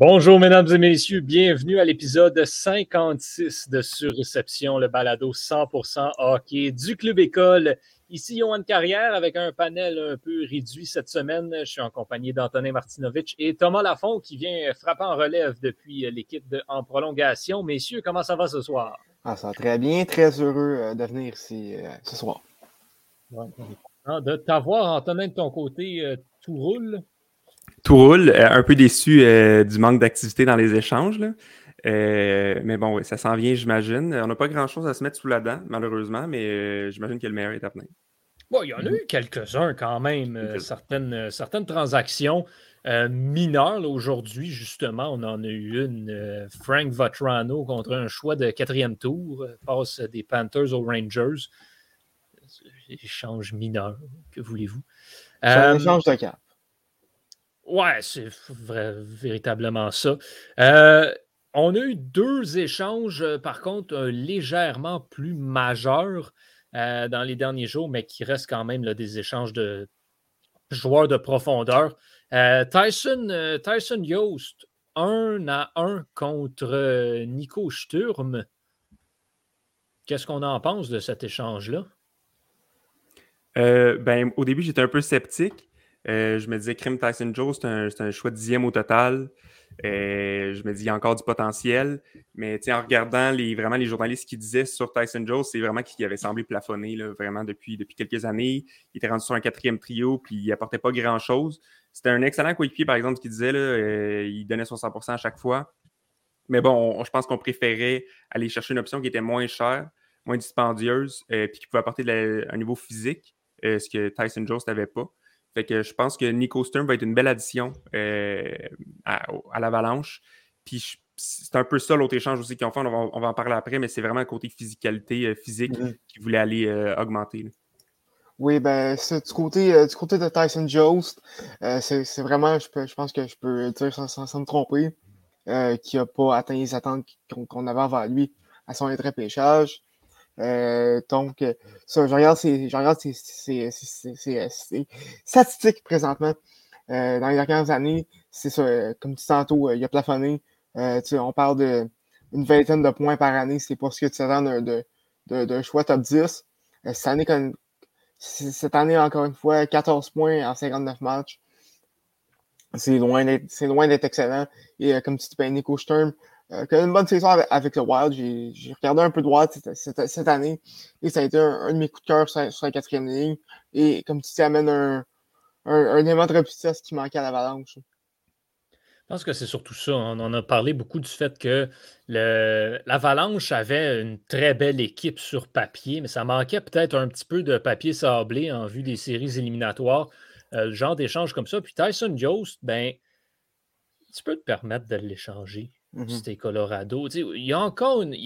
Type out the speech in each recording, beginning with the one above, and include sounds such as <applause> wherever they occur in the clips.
Bonjour, mesdames et messieurs. Bienvenue à l'épisode 56 de Surréception, le balado 100% hockey du Club École. Ici, Johan Carrière avec un panel un peu réduit cette semaine. Je suis en compagnie d'Antonin Martinovitch et Thomas Lafont qui vient frapper en relève depuis l'équipe en prolongation. Messieurs, comment ça va ce soir? Ah, ça va très bien. Très heureux euh, de venir ici euh, ce soir. de t'avoir, Antonin, de ton côté, euh, tout roule? Tout roule. Euh, un peu déçu euh, du manque d'activité dans les échanges. Euh, mais bon, ça s'en vient, j'imagine. On n'a pas grand-chose à se mettre sous la dent, malheureusement, mais j'imagine que le meilleur est à venir. Bon, il y en a eu quelques-uns quand même, certaines, certaines transactions mineures. Aujourd'hui, justement, on en a eu une. Frank Vatrano contre un choix de quatrième tour, passe des Panthers aux Rangers. Échange mineur, que voulez-vous? C'est un échange de cap. Ouais, c'est véritablement ça. Euh, on a eu deux échanges, euh, par contre, légèrement plus majeurs euh, dans les derniers jours, mais qui restent quand même des échanges de joueurs de profondeur. Tyson, Tyson Yost, un à un contre Nico Sturm. Qu'est-ce qu'on en pense de cet échange-là? ben, au début, j'étais un peu sceptique. Euh, je me disais, Krim Tyson Joe, c'est un, choix dixième au total. Euh, je me dis, il y a encore du potentiel. Mais en regardant vraiment les journalistes qui disaient sur Tyson Joe, c'est vraiment qu'il avait semblé plafonner vraiment depuis, quelques années. Il était rendu sur un quatrième trio, puis il apportait pas grand-chose. C'était un excellent coéquipier, par exemple, ce qu'il disait. Là, euh, il donnait son 100% à chaque fois. Mais bon, je pense qu'on préférait aller chercher une option qui était moins chère, moins dispendieuse, puis qui pouvait apporter un niveau physique, ce que Tyson Jones n'avait pas. Fait que je pense que Nico Sturm va être une belle addition euh, à, l'Avalanche. Puis c'est un peu ça l'autre échange aussi qu'ils ont fait. On va, en parler après, mais c'est vraiment le côté physicalité euh, physique mm-hmm. qu'ils voulaient aller euh, augmenter. Oui, ben, du côté, du côté de Tyson Jost, c'est vraiment, je, pense que je peux dire sans, me tromper, qu'il n'a pas atteint les attentes qu'on avait avant lui à son pêchage. Euh, donc, ça, je regarde ces, statistiques présentement. Euh, dans les dernières années, c'est ça, euh, comme tu dis tantôt, il a plafonné. on parle d'une vingtaine de points par année. C'est pas ce que tu attends d'un de, choix top 10. cette, année, cette année, encore une fois, 14 points en 59 matchs. C'est loin d'être excellent. Et comme tu dis, ben, Nico Sturm, euh, une bonne saison avec, le Wild. J'ai regardé un peu de cette, année et ça a été un, de mes coups de cœur sur, la quatrième ligne. Et comme tu dis, amène un, un, élément de robustesse qui manquait à l'avalanche. Je pense que c'est surtout ça. On en a parlé beaucoup du fait que l'Avalanche avait une très belle équipe sur papier, mais ça manquait peut-être un petit peu de papier sablé en vue des séries éliminatoires. Euh, le genre d'échange comme ça. Puis Tyson Jost, ben, tu peux te permettre de l'échanger. Mmh c'était Colorado. il, y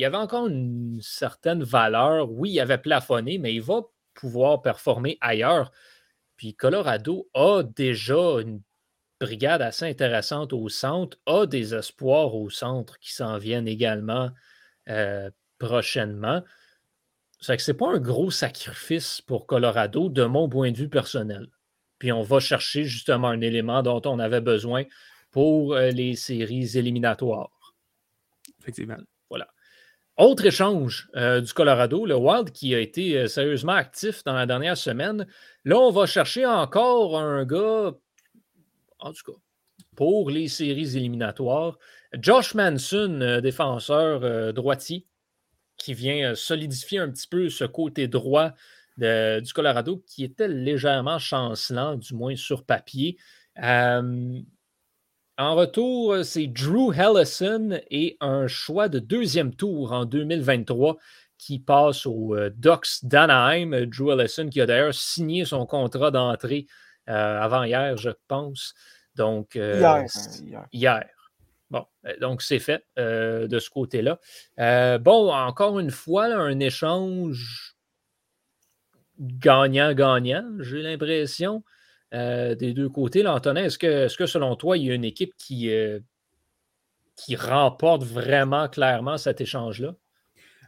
avait encore une certaine valeur. Oui, il avait plafonné, mais il va pouvoir performer ailleurs. Puis Colorado a déjà une brigade assez intéressante au centre, a des espoirs au centre qui s'en viennent également euh, prochainement. Ce n'est pas un gros sacrifice pour Colorado de mon point de vue personnel. Puis on va chercher justement un élément dont on avait besoin pour euh, les séries éliminatoires. Effectivement. Voilà. Autre échange euh, du Colorado, le Wild qui a été euh, sérieusement actif dans la dernière semaine. Là, on va chercher encore un gars, en tout cas, pour les séries éliminatoires. Josh Manson, euh, défenseur droitier, qui vient solidifier un petit peu ce côté droit du Colorado qui était légèrement chancelant, du moins sur papier. En retour, euh, c'est Drew Hellison et un choix de deuxième tour en 2023 qui passe au euh, Ducks d'Anaheim. Drew Hellison qui a d'ailleurs signé son contrat d'entrée euh, avant-hier, je pense. Donc, hier, hier. Bon, donc c'est fait de ce côté-là. bon, encore une fois, un échange gagnant-gagnant, j'ai l'impression. Euh, des deux côtés. Là, Antonin, est-ce que, est que, selon toi, il y a une équipe qui, euh, qui remporte vraiment clairement cet échange-là?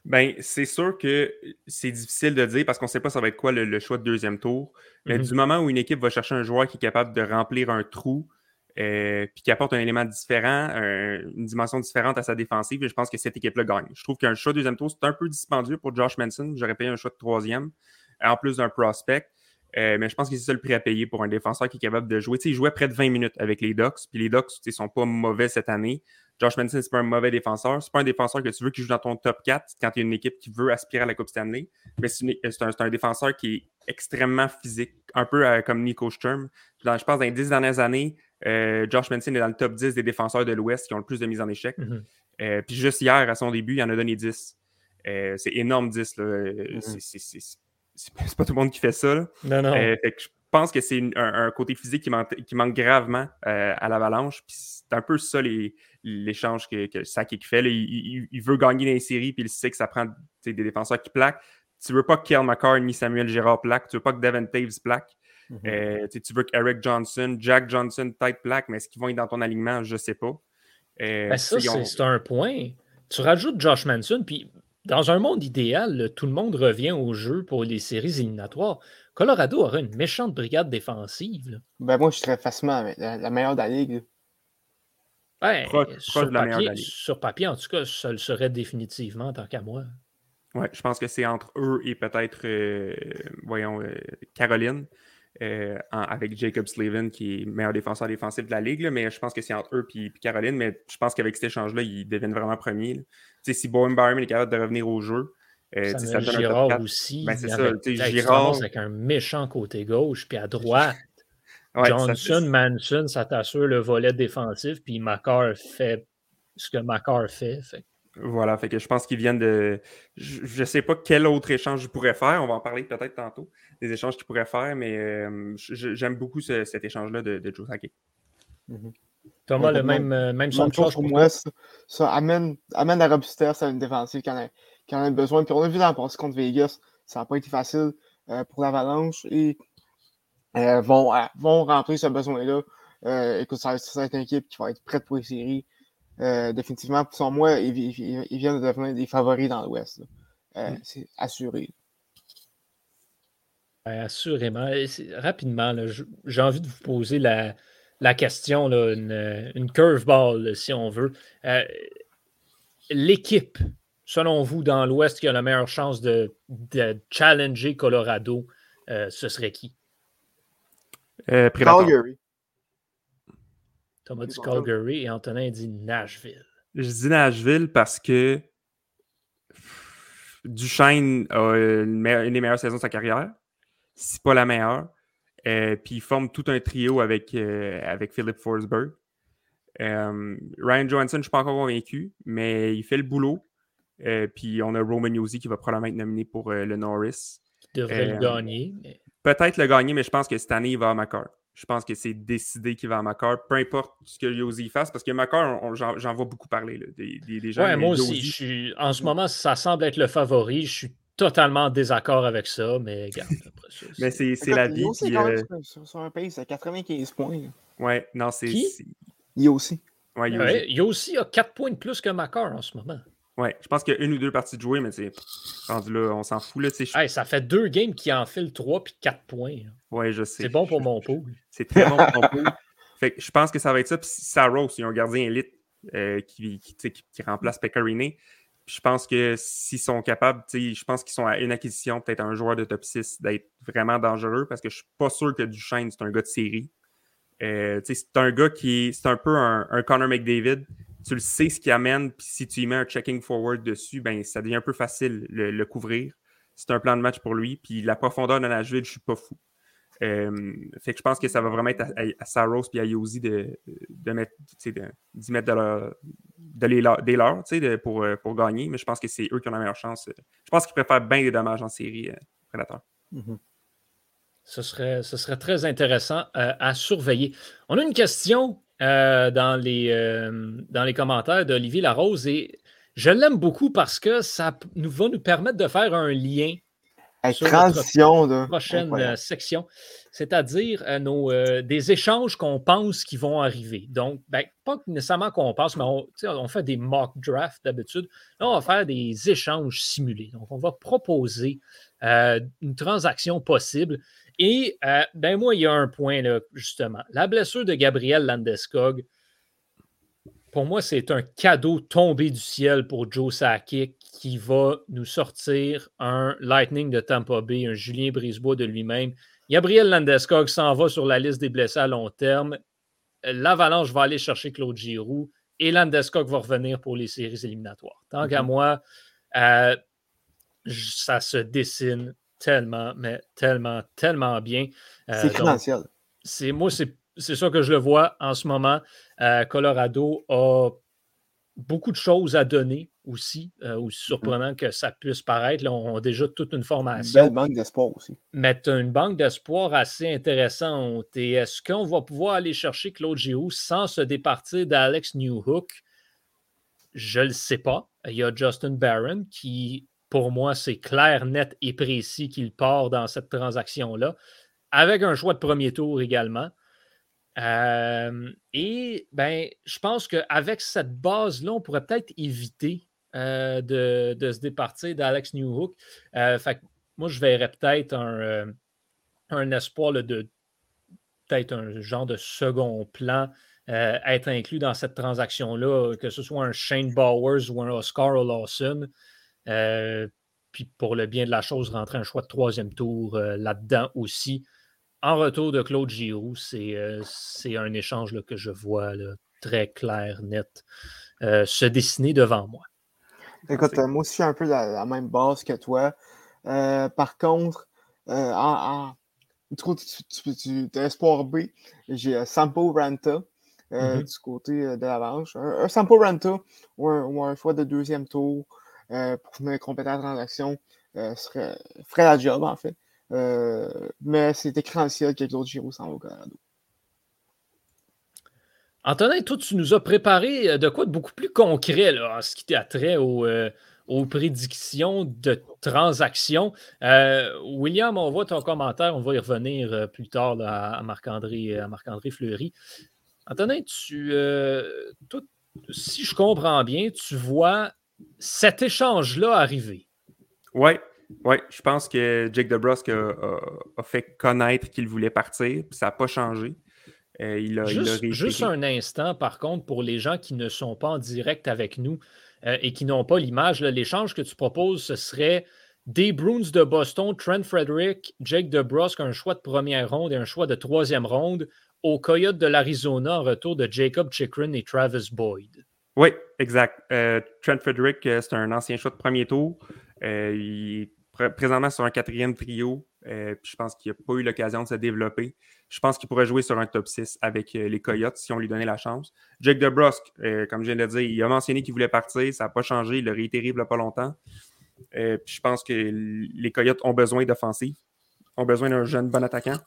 Ben, c'est sûr que c'est difficile de dire parce qu'on ne sait pas ça va être quoi le, choix de deuxième tour. Mais mm-hmm. du moment où une équipe va chercher un joueur qui est capable de remplir un trou, euh, puis qui apporte un élément différent, une dimension différente à sa défensive, je pense que cette équipe-là gagne. Je trouve qu'un choix de deuxième tour, c'est un peu dispendieux pour Josh Manson. J'aurais payé un choix de troisième, en plus d'un prospect. Euh, mais je pense que c'est ça le prix à payer pour un défenseur qui est capable de jouer. il jouait près de 20 minutes avec les Ducks, puis les Ducks ne sont pas mauvais cette année. Josh Manson, c'est pas un mauvais défenseur. C'est pas un défenseur que tu veux qui joue dans ton top 4 quand tu as une équipe qui veut aspirer à la Coupe Stanley. Mais c'est un, défenseur qui est extrêmement physique, un peu euh, comme Nico Sturm. je pense dans les 10 dernières années, euh, Josh Manson est dans le top 10 des défenseurs de l'Ouest qui ont le plus de mises en échec. Mhm. Euh, puis juste hier, à son début, il en a donné 10. c'est énorme 10. Mhm. C'est <laughs> pas tout le monde qui fait ça. Non, non. je pense que c'est un, côté physique qui manque, qui manque gravement à l'avalanche. c'est un peu ça l'échange que, que Sakic fait. Il, veut gagner dans les séries, puis il sait que ça prend des défenseurs qui plaquent. Tu veux pas que Kiel McCarr ni Samuel Gérard plaquent. Tu veux pas que Devin Taves plaque. Mhm. Euh, tu veux qu'Eric Johnson, Jack Johnson, type plaque, mais est-ce qu'ils vont être dans ton alignement? Je ne sais pas. Euh, ben, ça, c'est un point. Tu rajoutes Josh Manson, puis dans un monde idéal, tout le monde revient au jeu pour les séries éliminatoires. Colorado aura une méchante brigade défensive. Ben moi, je serais facilement la, meilleure de la ligue. Ben, sur, papier, sur, papier, en tout cas, ça le serait définitivement, tant qu'à moi. Oui, je pense que c'est entre eux et peut-être, euh, voyons, Caroline. Euh, avec Jacob Slavin, qui est meilleur défenseur défensif de la ligue, mais je pense que c'est entre eux et Caroline. Mais je pense qu'avec cet échange-là, ils deviennent vraiment premiers. Si Bowen Byron est capable de revenir au jeu, euh, ça donne Girard un aussi. Ben, c'est ça. Girard... avec un méchant côté gauche, puis à <laughs> droite. Johnson, Manson, ça t'assure le volet défensif, puis Macar fait ce que Macar fait. fait. Voilà, fait que je pense qu'ils viennent de. Je ne sais pas quel autre échange je pourrais faire. On va en parler peut-être tantôt, des échanges qu'ils pourraient faire, mais euh, j'aime beaucoup cet échange-là de, de Joe. Thomas, le même, euh, même son de pour moi. Ça, amène, amène la robustesse à une défensive qui en a, a besoin. Puis on a vu dans le passé contre Vegas, ça n'a pas été facile euh, pour l'Avalanche et vont, vont remplir ce besoin-là. écoute, ça, ça va être une équipe qui va être prête pour les séries. Euh, définitivement, pour moi, ils, viennent de devenir des favoris dans l'Ouest. Euh, mm. C'est assuré. assurément. rapidement, j'ai envie de vous poser la, la question, là, une, une curveball, si on veut. Euh, l'équipe, selon vous, dans l'Ouest, qui a la meilleure chance de, de challenger Colorado, ce serait qui? Calgary. Thomas dit Calgary et Antonin dit Nashville. Je dis Nashville parce que Duchesne a une, des meilleures saisons de sa carrière, si pas la meilleure. Euh, puis il forme tout un trio avec, euh, avec Philip Forsberg. Euh, Ryan Johansson, je ne suis pas encore convaincu, mais il fait le boulot. puis on a Roman Yossi qui va probablement être nominé pour le Norris. Il devrait le gagner. Peut-être le gagner, mais je pense que cette année, il va à McCart. Je pense que c'est décidé qu'il va à Makar, peu importe ce que Yosi fasse, parce que Makar, j'en vois beaucoup parler. des, gens, ouais, moi aussi. en ce moment, ça semble être le favori. Je suis totalement en désaccord avec ça, mais <laughs> après ça. mais c'est la vie. Qui, euh... sur, un pays, c'est 95 points. Ouais, non, c'est. Yossi. Ouais, Yossi. a 4 points de plus que Makar en ce moment. Ouais, je pense qu'il y a une ou deux parties de jouer, mais c'est rendu là, on s'en fout. Là, ça fait deux games qui enfilent 3 puis 4 points. Ouais, je sais. C'est bon pour mon pool. C'est très bon pour mon <laughs> pool. Fait que je pense que ça va être ça. Puis Saros, il y a un gardien élite euh, qui, qui, qui, remplace Pecorine. Je pense que s'ils sont capables, je pense qu'ils sont à une acquisition, peut-être un joueur de top 6, d'être vraiment dangereux parce que je suis pas sûr que Duchesne, c'est un gars de série. Euh, c'est un gars qui C'est un peu un, un Connor McDavid tu le sais ce qui amène, puis si tu y mets un checking forward dessus, ben ça devient un peu facile le, le couvrir. C'est un plan de match pour lui. Puis la profondeur de Nashville, je suis pas fou. Euh, fait que je pense que ça va vraiment être à, Saros et à Yosi de, de mettre, d'y mettre de leur, de les, des leurs pour, euh, pour gagner, mais je pense que c'est eux qui ont la meilleure chance. Je pense qu'ils préfèrent bien des dommages en série euh, Prédateur. Mm-hmm. ce, serait, serait très intéressant à surveiller. On a une question euh, dans, les, euh, dans les commentaires d'Olivier Larose et je l'aime beaucoup parce que ça nous va nous permettre de faire un lien sur transition, notre prochaine section, c'est-à-dire nos, des échanges qu'on pense qui vont arriver. Donc, ben, pas nécessairement qu'on pense, mais on, on, fait des mock drafts d'habitude. Là, on va faire des échanges simulés. Donc, on va proposer une transaction possible. Et ben moi, il y a un point là, justement. La blessure de Gabriel Landeskog, pour moi, c'est un cadeau tombé du ciel pour Joe Sakic qui va nous sortir un Lightning de Tampa Bay, un Julien Brisebois de lui-même. Gabriel Landeskog s'en va sur la liste des blessés à long terme. L'Avalanche va aller chercher Claude Giroux et Landeskog va revenir pour les séries éliminatoires. Tant qu'à mhm. moi, euh, ça se dessine tellement, mais tellement, tellement bien. Euh, c'est crédentiel. C'est, moi, c'est c'est ça que je le vois en ce moment. Euh, Colorado a beaucoup de choses à donner aussi, euh, aussi mm-hmm. surprenant que ça puisse paraître. Là, on a déjà toute une formation. Une belle banque d'espoir aussi. Mais tu as une banque d'espoir assez intéressante. Et est-ce qu'on va pouvoir aller chercher Claude Giroux sans se départir d'Alex Newhook? Je ne le sais pas. Il y a Justin Barron qui, pour moi, c'est clair, net et précis qu'il part dans cette transaction-là, avec un choix de premier tour également et ben, je pense qu'avec cette base-là, on pourrait peut-être éviter de, se départir d'Alex Newhook. fait moi, je verrais peut-être un, un, espoir de peut-être un genre de second plan être inclus dans cette transaction-là, que ce soit un Shane Bowers ou un Oscar Lawson. puis pour le bien de la chose, rentrer un choix de troisième tour là-dedans aussi en retour de Claude Giroux, c'est euh, un échange que je vois très clair, net, euh, se dessiner devant moi. Écoute, moi aussi, je suis un peu la, la même base que toi. Euh, par contre, en, du coup, tu, tu, Espoir B, j'ai Sampo Ranta mm-hmm. du côté de l'Avance. Un, Sampo Ranta ou un, choix de deuxième tour pour venir compléter la transaction serait, ferait la job, en fait. Euh, mais c'est écréantiel que Claude Giroux s'en va au Colorado. Antonin, toi, tu nous as préparé euh, de quoi de beaucoup plus concret en ce qui a trait euh, aux prédictions de transactions. William, on voit ton commentaire, on va y revenir plus tard à Marc-André Marc Fleury. Antonin, tu, si je comprends bien, tu vois cet échange-là arriver. Oui, oui, je pense que Jake DeBrusque a, fait connaître qu'il voulait partir, puis ça n'a pas changé. Euh, il a, juste, juste, un instant, par contre, pour les gens qui ne sont pas en direct avec nous euh, et qui n'ont pas l'image, l'échange que tu proposes, ce serait des Bruins de Boston, Trent Frederick, Jake DeBrusque, un choix de première ronde et un choix de troisième ronde au Coyote de l'Arizona en retour de Jacob Chikrin et Travis Boyd. Oui, exact. Euh, Trent Frederick, c'est un ancien choix de premier tour. il est présentement sur un quatrième trio. Euh, je pense qu'il n'a pas eu l'occasion de se développer. Je pense qu'il pourrait jouer sur un top 6 avec euh, les Coyotes si on lui donnait la chance. Jake DeBrusque, euh, comme je viens de le dire, il a mentionné qu'il voulait partir. Ça n'a pas changé. Il l'a réitéré il n'y a pas longtemps. je pense que les Coyotes ont besoin d'offensive, ont besoin d'un jeune bon attaquant.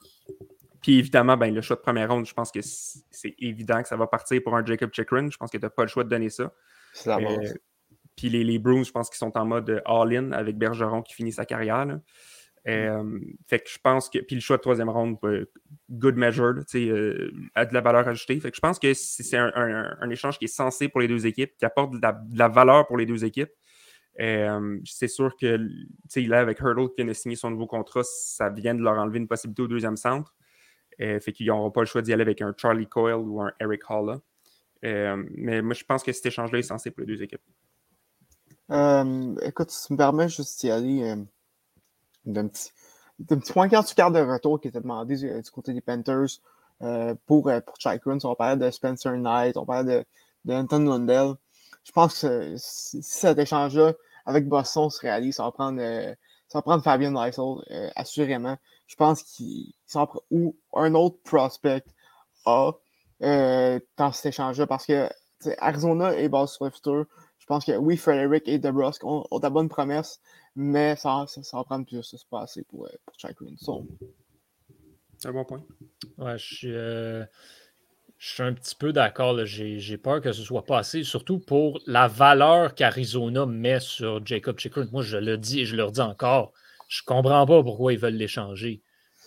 Puis évidemment, ben, le choix de première ronde, je pense que c'est évident que ça va partir pour un Jacob Chikrin. Je pense que tu n'as pas le choix de donner ça. C'est la base. Puis les, les, Bruins, je pense qu'ils sont en mode all-in avec Bergeron qui finit sa carrière. Mm. Euh, fait que je pense que. Puis le choix de troisième ronde, euh, good measure, euh, a de la valeur ajoutée. Fait que je pense que c'est un, échange qui est censé pour les deux équipes, qui apporte de la, valeur pour les deux équipes. c'est sûr que là, avec Hurdle qui vient de signer son nouveau contrat, ça vient de leur enlever une possibilité au deuxième centre. fait qu'ils n'auront pas le choix d'y aller avec un Charlie Coyle ou un Eric Halla. mais moi, je pense que cet échange-là est censé pour les deux équipes. Euh, écoute, si tu me permets juste d'y aller euh, d'un petit, petit point quand tu de retour qui était demandé du, côté des Panthers euh, pour, pour On parlait de Spencer Knight, on parlait de, Anton Lundell. Je pense que si, cet échange-là avec Boston se réalise, ça va prendre, ça va prendre Fabien Lysol, assurément. Je pense qu'il s'en prend ou un autre prospect a dans cet échange-là parce que Arizona est basé sur le futur. Je pense que oui, Frederick et DeBrusque ont, ont de bonnes promesses, mais ça, ça, va prendre plus de se passer pour, euh, pour chacune. C'est un bon point. Ouais, je suis, euh, je suis un petit peu d'accord. J'ai peur que ce soit pas assez, surtout pour la valeur qu'Arizona met sur Jacob Chikrin. Moi, je le dis et je le redis encore. Je comprends pas pourquoi ils veulent l'échanger.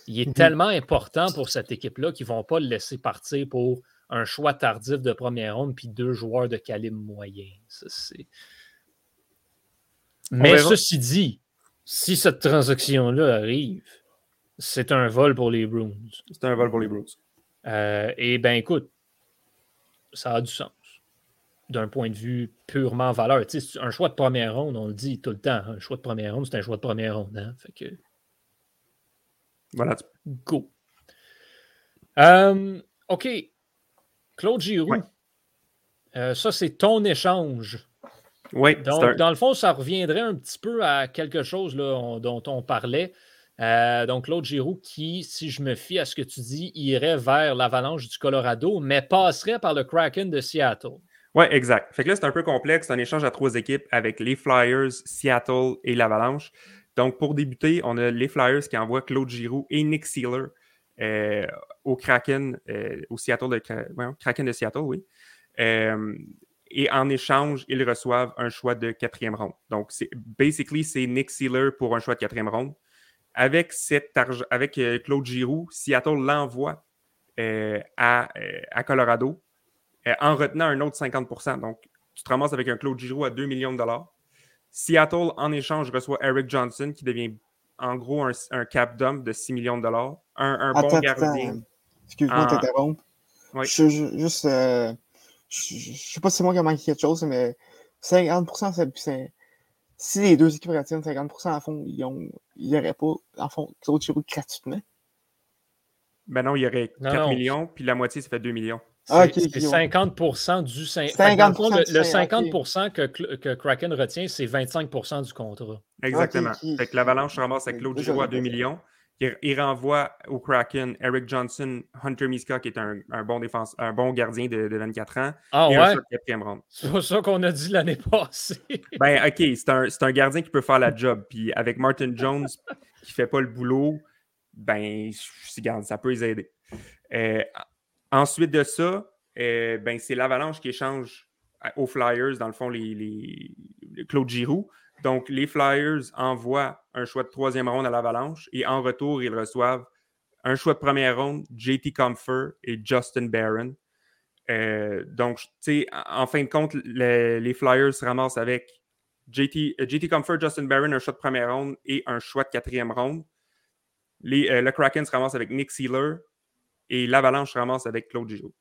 Il est Mhm. tellement important pour cette équipe-là qu'ils ne vont pas le laisser partir pour un choix tardif de première ronde puis deux joueurs de calibre moyen. Ça, c'est- Mais ceci dit, si cette transaction-là arrive, c'est un vol pour les Bruins. C'est un vol pour les Bruins. Euh, et ben écoute, ça a du sens. D'un point de vue purement valeur. Tu sais, c'est un choix de première ronde, on le dit tout le temps. Un choix de première ronde, c'est un choix de première ronde. hein. Fait que Voilà. go. Euh, OK. Claude Giroux. Ouais. Euh, ça, c'est ton échange. Ouais, Donc, un- dans le fond, ça reviendrait un petit peu à quelque chose là, on- dont on parlait. Euh, donc, Claude Giroux, qui, si je me fie à ce que tu dis, irait vers l'Avalanche du Colorado, mais passerait par le Kraken de Seattle. Ouais, exact. Fait que là, c'est un peu complexe. C'est un échange à trois équipes avec les Flyers, Seattle et l'Avalanche. Donc, pour débuter, on a les Flyers qui envoient Claude Giroux et Nick Sealer euh, au Kraken, euh, au Seattle de, Kraken de Seattle, oui. Euh, et en échange, ils reçoivent un choix de quatrième ronde. Donc, c'est basically, c'est Nick Sealer pour un choix de quatrième ronde. Avec, argent, avec Claude Giroux, Seattle l'envoie à, à Colorado en retenant un autre 50 Donc, tu te ramasses avec un Claude Giroux à 2 millions de dollars. Seattle, en échange, reçoit Eric Johnson, qui devient en gros un, un cap dump de 6 millions de dollars. Un, un bon gardien. Excuse-moi de Ah. t'interrompre. Oui. Je, je- juste, euh, je, je- je sais pas si c'est moi qui ai manqué quelque chose, mais 50%, c'est, si les deux équipes retiennent 50%, en fond, ils ont, il n'y aurait pas, en fond, Claude Giroux gratuitement. Ben non, il y aurait Non, 4 non. millions, puis la moitié, ça fait 2 millions. Ah, C'est ok, c'est ok, ouais. 50 du cin- Fait que dans le fond, 50% le, du le cin- 50 que, Cl- que Kraken retient, c'est 25% du contrat. Exactement. Fait que l'Avalanche ramasse avec Claude Giroux à 2 désolé. millions. Il, il renvoie au Kraken Eric Johnson, Hunter Miska, qui est un, un bon défense, un bon gardien de, de 24 ans, Ah et un ouais? C'est pas ça qu'on a dit l'année <laughs> passée. Ben, OK, c'est un, c'est un gardien qui peut faire la job. Puis avec Martin Jones qui fait pas le boulot, ben, ça peut les aider. Euh, ensuite de ça, euh, ben, c'est l'Avalanche qui échange à- aux Flyers, dans le fond, les, les- Claude Giroux. Donc, les Flyers envoient un choix de troisième ronde à l'Avalanche et en retour, ils reçoivent un choix de première ronde, JT Comfer et Justin Barron. Euh, donc, tu sais, en fin de compte, le- les Flyers se ramassent avec JT, euh, JT Justin Barron, un choix de première ronde et un choix de quatrième ronde. Euh, le Kraken se ramasse avec Nick Sealer et l'Avalanche se ramasse avec Claude Giroux.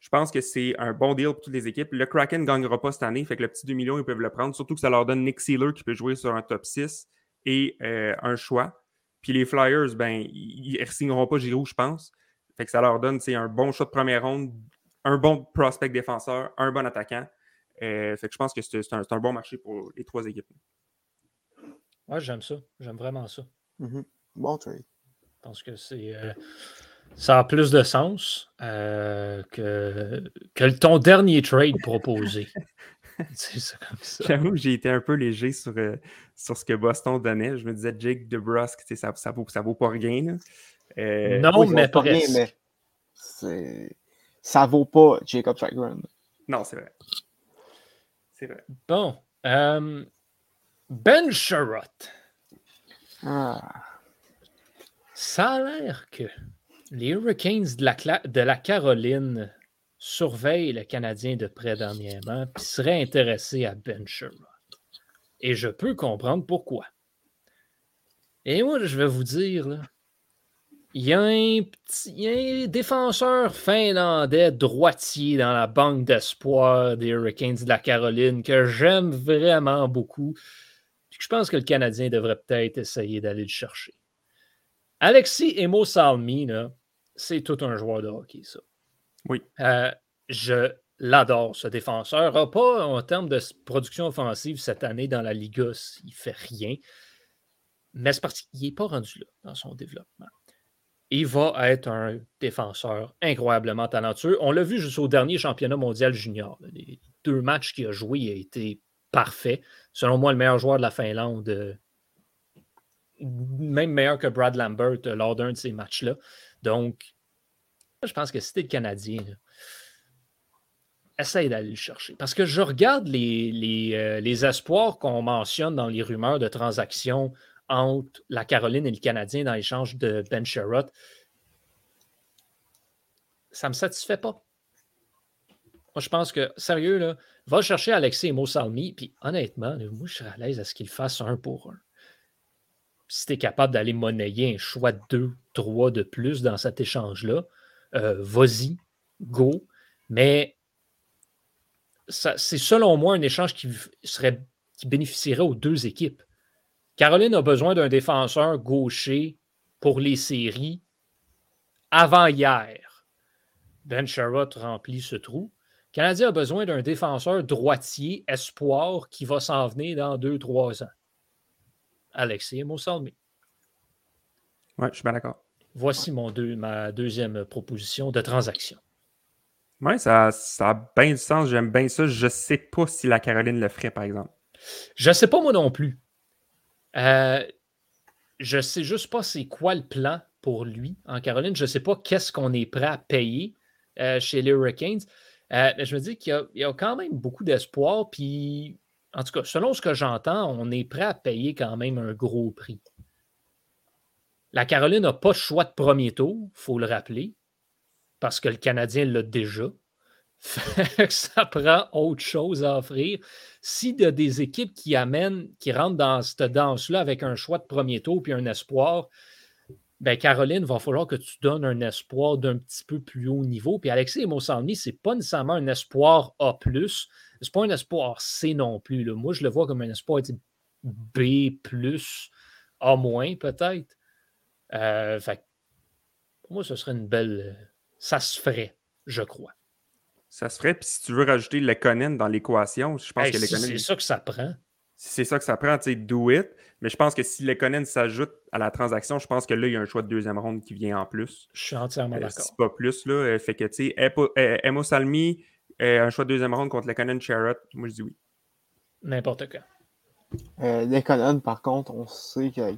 Je pense que c'est un bon deal pour toutes les équipes. Le Kraken ne gagnera pas cette année, fait que le petit 2 millions, ils peuvent le prendre, surtout que ça leur donne Nick Sealer qui peut jouer sur un top 6 et euh, un choix. Puis les Flyers, ben, ils ne signeront pas Giroux, je pense. Fait que ça leur donne c'est un bon choix de première ronde, un bon prospect défenseur, un bon attaquant. Euh, fait que je pense que c'est un, bon marché pour les trois équipes. Ouais, j'aime ça. J'aime vraiment ça. Mhm. Bon trade. Je pense que c'est. euh, ça a plus de sens euh, que, que ton dernier trade proposé. <laughs> c'est ça comme ça. J'avoue que j'ai été un peu léger sur, euh, sur ce que Boston donnait. Je me disais, Jake DeBrusque, sais, ça, ça, vaut, ça vaut pas rien. là. Euh, Non, Oui, ça mais pas rien, presque. mais c'est- ça vaut pas Jacob Chagrin. Non, c'est vrai. C'est vrai. Bon. euh, ben Sherrod. Ah. Ça a l'air que les Hurricanes de la, Caroline surveillent le Canadien de près dernièrement et seraient intéressés à Ben Sherrod. Et je peux comprendre pourquoi. Et moi, je vais vous dire, là, il y, a un petit, y a un défenseur finlandais droitier dans la banque d'espoir des Hurricanes de la Caroline que j'aime vraiment beaucoup. Puis Je pense que le Canadien devrait peut-être essayer d'aller le chercher. Alexis Emo Salmi, là, c'est tout un joueur de hockey, ça. Oui. Euh, je l'adore, ce défenseur. Pas en termes de production offensive cette année dans la Liga, il fait rien. Mais c'est parce qu'il n'est pas rendu là dans son développement. Il va être un défenseur incroyablement talentueux. On l'a vu jusqu'au dernier championnat mondial junior. Les deux matchs qu'il a joués, il a été parfait. Selon moi, le meilleur joueur de la Finlande, euh, même meilleur que Brad Lambert euh, lors d'un de ces matchs-là. Donc, je pense que si le Canadien, essaye d'aller le chercher. Parce que je regarde les, les, euh, les espoirs qu'on mentionne dans les rumeurs de transactions entre la Caroline et le Canadien dans l'échange de Ben Sherrod, ça ne me satisfait pas. Moi, je pense que, sérieux, là, va chercher Alexis et Mosalmi, puis honnêtement, moi, je serais à l'aise à ce qu'il fasse un pour un. Si tu es capable d'aller monnayer un choix de deux, trois de plus dans cet échange-là, euh, vas-y, go. Mais c'est selon moi un échange qui, serait, qui bénéficierait aux deux équipes. Caroline a besoin d'un défenseur gaucher pour les séries avant hier. Ben Sherrod remplit ce trou. Canadien a besoin d'un défenseur droitier espoir qui va s'en venir dans deux, trois ans. Alexis Moussalmi. Oui, je suis bien d'accord. Voici mon deux, ma deuxième proposition de transaction. Oui, ça, ça a bien du sens. J'aime bien ça. Je ne sais pas si la Caroline le ferait, par exemple. Je ne sais pas moi non plus. Euh, je ne sais juste pas c'est quoi le plan pour lui en Caroline. Je ne sais pas qu'est-ce qu'on est prêt à payer euh, chez les Hurricanes. Euh, je me dis qu'il y, a quand même beaucoup d'espoir. Puis, en tout cas, selon ce que j'entends, on est prêt à payer quand même un gros prix. La Caroline n'a pas de choix de premier tour, il faut le rappeler, parce que le Canadien l'a déjà. <laughs> ça prend autre chose à offrir. S'il y a des équipes qui amènent, qui rentrent dans cette danse-là avec un choix de premier tour puis un espoir, ben Caroline, il va falloir que tu donnes un espoir d'un petit peu plus haut niveau. Puis Alexis Mossani, ce n'est pas nécessairement un espoir A, ce n'est pas un espoir C non plus. Là. Moi, je le vois comme un espoir B, A peut-être. Euh, pour moi, ce serait une belle. Ça se ferait, je crois. Ça se ferait. Puis si tu veux rajouter Lekonen dans l'équation, je pense que Lekonen. C'est ça que ça prend. c'est ça que ça prend, tu sais, do it. Mais je pense que si Lekonen s'ajoute à la transaction, je pense que là, il y a un choix de deuxième ronde qui vient en plus. Je suis entièrement euh, d'accord. C'est pas plus, là. Euh, fait que, tu sais, Emo Salmi, euh, un choix de deuxième ronde contre Lekonen Charrot, moi, je dis oui. N'importe quoi. Euh, Lekonen, par contre, on sait que,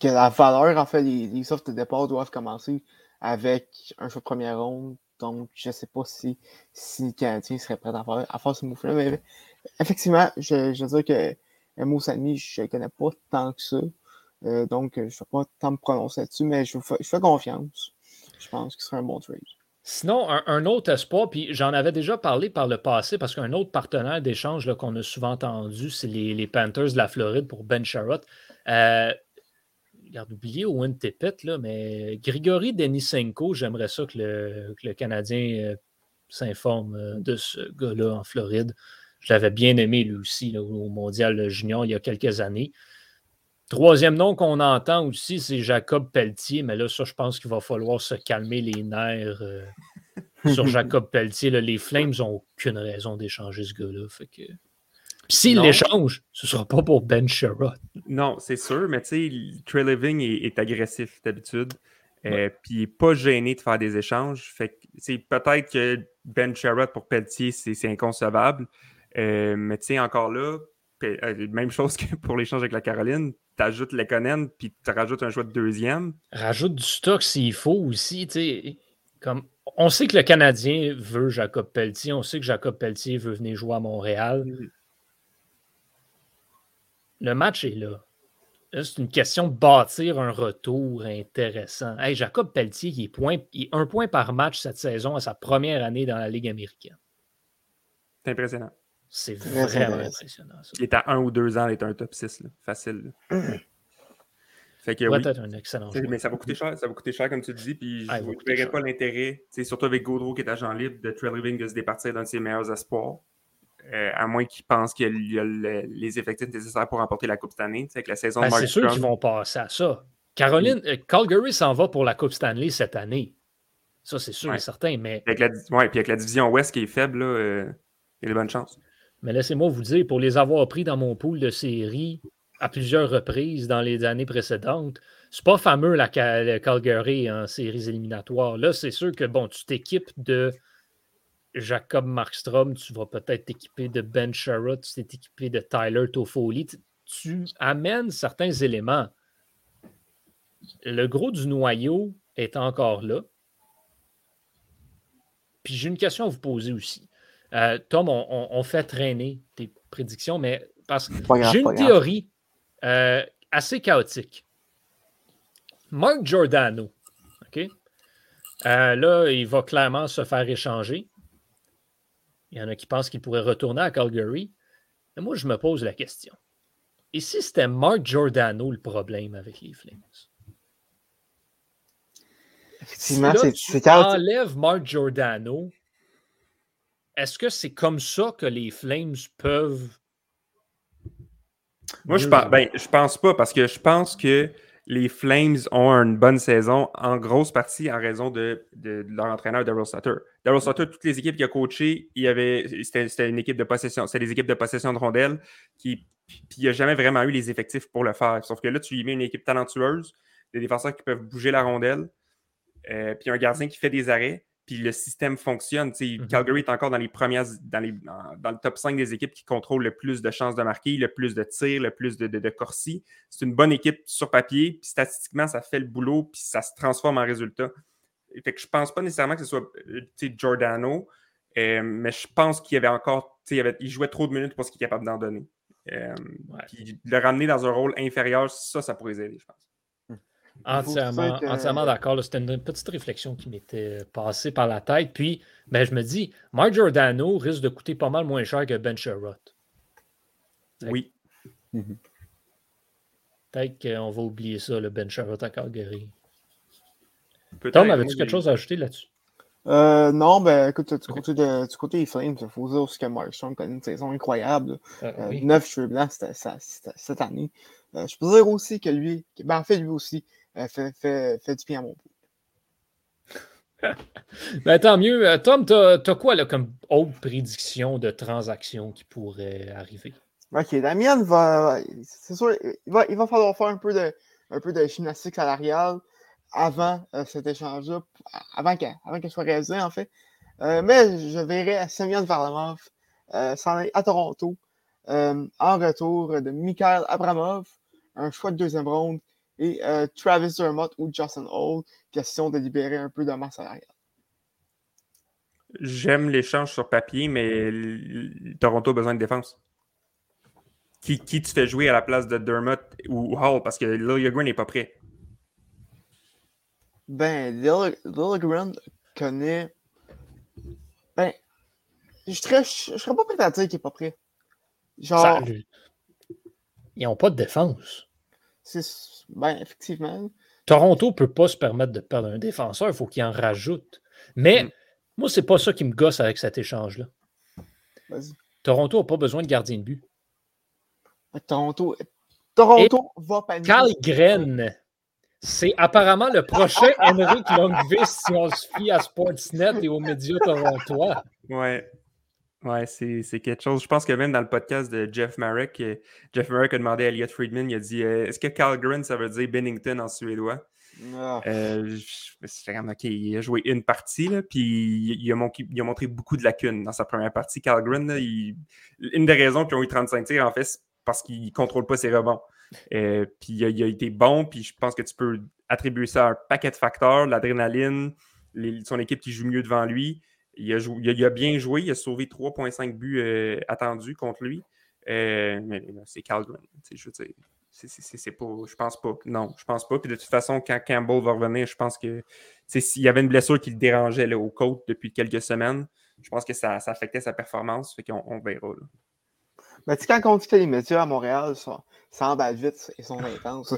que la valeur, en fait, les, les softs de départ doivent commencer avec un choix de première ronde donc, je ne sais pas si, si le Canadien serait prêt à faire, à faire ce move-là. Mais effectivement, je, je veux dire que Mo Salmi, je ne connais pas tant que ça. Euh, donc, je ne vais pas tant me prononcer là-dessus, mais je, je, fais confiance. Je pense que ce serait un bon trade. Sinon, un, autre espoir, puis j'en avais déjà parlé par le passé, parce qu'un autre partenaire d'échange qu'on a souvent entendu, c'est les, Panthers de la Floride pour Ben Sherrod. Euh, garde oublié Owen Tippett, là, mais Grigory Denisenko, j'aimerais ça que le, Canadien euh, s'informe euh, de ce gars-là en Floride. Je l'avais bien aimé lui aussi au Mondial Junior il y a quelques années. Troisième nom qu'on entend aussi, c'est Jacob Pelletier, mais là, ça, je pense qu'il va falloir se calmer les nerfs euh, sur <laughs> Jacob Pelletier. Les Flames n'ont aucune raison d'échanger ce gars-là. Fait que s'il l'échange, ce ne sera pas pour Ben Sherrod. Non, c'est sûr, mais tu sais, Trey Living est, agressif d'habitude. Euh, puis il n'est pas gêné de faire des échanges. Fait que peut-être que Ben Sherrod pour Pelletier, c'est inconcevable. Euh, mais tu sais, encore là, euh, même chose <laughs> que pour l'échange avec la Caroline, tu ajoutes Lekonen, puis tu rajoutes un choix de deuxième. Rajoute du stock s'il faut aussi. Comme, on sait que le Canadien veut Jacob Pelletier, on sait que Jacob Pelletier veut venir jouer à Montréal. Mm le match est là. c'est une question de bâtir un retour intéressant. Hey, Jacob Pelletier, il est, point, il un point par match cette saison à sa première année dans la Ligue américaine. C'est impressionnant. C'est vraiment impressionnant. Il est à un ou deux ans d'être un top 6. Facile. Fait que, oui, être un excellent joueur. Mais ça va coûter cher, ça va coûter cher comme tu le dis, puis je ne verrais pas l'intérêt, surtout avec Gaudreau qui est agent libre, de Trey Living de se départir d'un de ses meilleurs espoirs. Euh, à moins qu'ils pensent qu'il y a les effectifs nécessaires pour remporter la Coupe Stanley. Avec la saison ben, C'est sûr qu'ils vont passer à ça. Caroline, euh, Calgary s'en va pour la Coupe Stanley cette année. Ça, c'est sûr et certain. Mais... Avec la, puis avec la division Ouest qui est faible, euh, il y a de bonnes chances. Mais laissez-moi vous dire, pour les avoir pris dans mon pool de série à plusieurs reprises dans les années précédentes, c'est pas fameux la Calgary en séries éliminatoires. Là, c'est sûr que bon, tu t'équipes de Jacob Markstrom, tu vas peut-être t'équiper de Ben Sherrod, tu t'es équipé de Tyler Toffoli. Tu, amènes certains éléments. Le gros du noyau est encore là. Puis j'ai une question à vous poser aussi. Euh, Tom, on, fait traîner tes prédictions, mais parce que j'ai une théorie. Euh, assez chaotique. Mark Giordano, OK? Euh, là, il va clairement se faire échanger. Il y en a qui pensent qu'il pourrait retourner à Calgary. Mais moi, je me pose la question. Et si c'était Mark Giordano le problème avec les Flames? Effectivement, si c'est tu enlèves Mark Giordano, est-ce que c'est comme ça que les Flames peuvent. Moi, je pense, ben, je pense pas parce que je pense que les Flames ont une bonne saison en grosse partie en raison de, de- de leur entraîneur Daryl Sutter. Daryl Sutter, toutes les équipes qu'il a coachées, il y avait, c'était, c'était une équipe de possession, c'était des équipes de possession de rondelles qui, puis il n'a jamais vraiment eu les effectifs pour le faire. Sauf que là, tu lui mets une équipe talentueuse, des défenseurs qui peuvent bouger la rondelle, euh, puis un gardien qui fait des arrêts, puis le système fonctionne. Mhm. Calgary est encore dans les premières, dans, les, dans, dans le top 5 des équipes qui contrôlent le plus de chances de marquer, le plus de tirs, le plus de, de, de corsi. C'est une bonne équipe sur papier, puis statistiquement, ça fait le boulot, puis ça se transforme en résultat. Fait que je pense pas nécessairement que ce soit euh, Giordano, euh, mais je pense qu'il y avait encore, il, avait- il jouait trop de minutes pour ce qu'il est capable d'en donner. Euh, Ouais. Puis le ramener dans un rôle inférieur, ça, ça pourrait les aider, je pense. Entièrement, entièrement d'accord. C'était une petite réflexion qui m'était passée par la tête. Puis, ben, je me dis, Mark Giordano risque de coûter pas mal moins cher que Ben Sherrod. Oui. Peut-être qu'on va oublier ça, le Ben Sherrod à Calgary. Peut-être. Tom, avais-tu quelque chose à ajouter là-dessus? Euh, non, ben écoute, du côté, de, du côté des Flames, il faut dire aussi que Markstrom connaît une saison incroyable. Euh, Euh, oui. 9 cheveux blancs cette, cette- cette- cette année. Euh, je peux dire aussi que lui, ben en fait, lui aussi, fait, fait, fait du bien à mon pot. <laughs> Ben, tant mieux. Euh, Tom, t'as as quoi là, comme autre prédiction de transaction qui pourrait arriver? Ok, Damien va. C'est sûr, il va, il va falloir faire un peu de, un peu de gymnastique salariale avant euh, cet échange-là, avant qu'elle avant soit réalisée, en fait. Euh, mais je verrai Semyon Varlamov euh, s'en aller à Toronto euh, en retour de Mikhail Abramov, un choix de deuxième ronde, et euh, Travis Dermott ou Justin Hall, question de libérer un peu de masse salariale. J'aime l'échange sur papier, mais Toronto a besoin de défense. Qui, qui tu fais jouer à la place de Dermott ou Hall? Parce que Green n'est pas prêt. Ben, Lill- Liljegren connaît. Ben, je serais, je, je serais pas prêt à dire qu'il est pas prêt. Genre, Ça- Ils n'ont pas de défense. C'est. Ben, effectivement. Toronto ne peut pas se permettre de perdre un défenseur, il faut qu'il en rajoute. Mais Mm. moi, c'est pas ça qui me gosse avec cet échange-là. Vas-y. Toronto n'a pas besoin de gardien de but. Toronto. Toronto va paniquer. Calgren, c'est apparemment le prochain <laughs> Henrik Lundqvist si on se fie à Sportsnet et aux médias torontois. Ouais. Ouais, c'est c'est quelque chose. Je pense que même dans le podcast de Jeff Marek, euh, Jeff Marek a demandé à Elliot Friedman, il a dit euh, Est-ce que Calgren, ça veut dire Bennington en suédois? Ah, Euh, je- OK, il a joué une partie, là, puis il, il a montré, il a montré beaucoup de lacunes dans sa première partie. Calgren, là, il- une des raisons qu'ils ont eu 35 tirs, en fait, c'est parce qu'il ne contrôle pas ses rebonds. Euh, puis il a, il a été bon, puis je pense que tu peux attribuer ça à un paquet de facteurs, l'adrénaline, les- son équipe qui joue mieux devant lui. Il a, jou- il a- il a bien joué, il a sauvé 3,5 buts euh, attendus contre lui. Euh, mais mais c'est sais, Je veux dire, c'est- c'est c'est- c'est pas. Je pense pas. Non, je pense pas. Puis de toute façon, quand Campbell va revenir, je pense que s'il y avait une blessure qui le dérangeait là, au côte depuis quelques semaines, je pense que ça, ça affectait sa performance. Fait qu'on on verra. là. Ben, tu sais, quand on dit que les médias à Montréal sont, s'emballent vite et sont <laughs> intenses,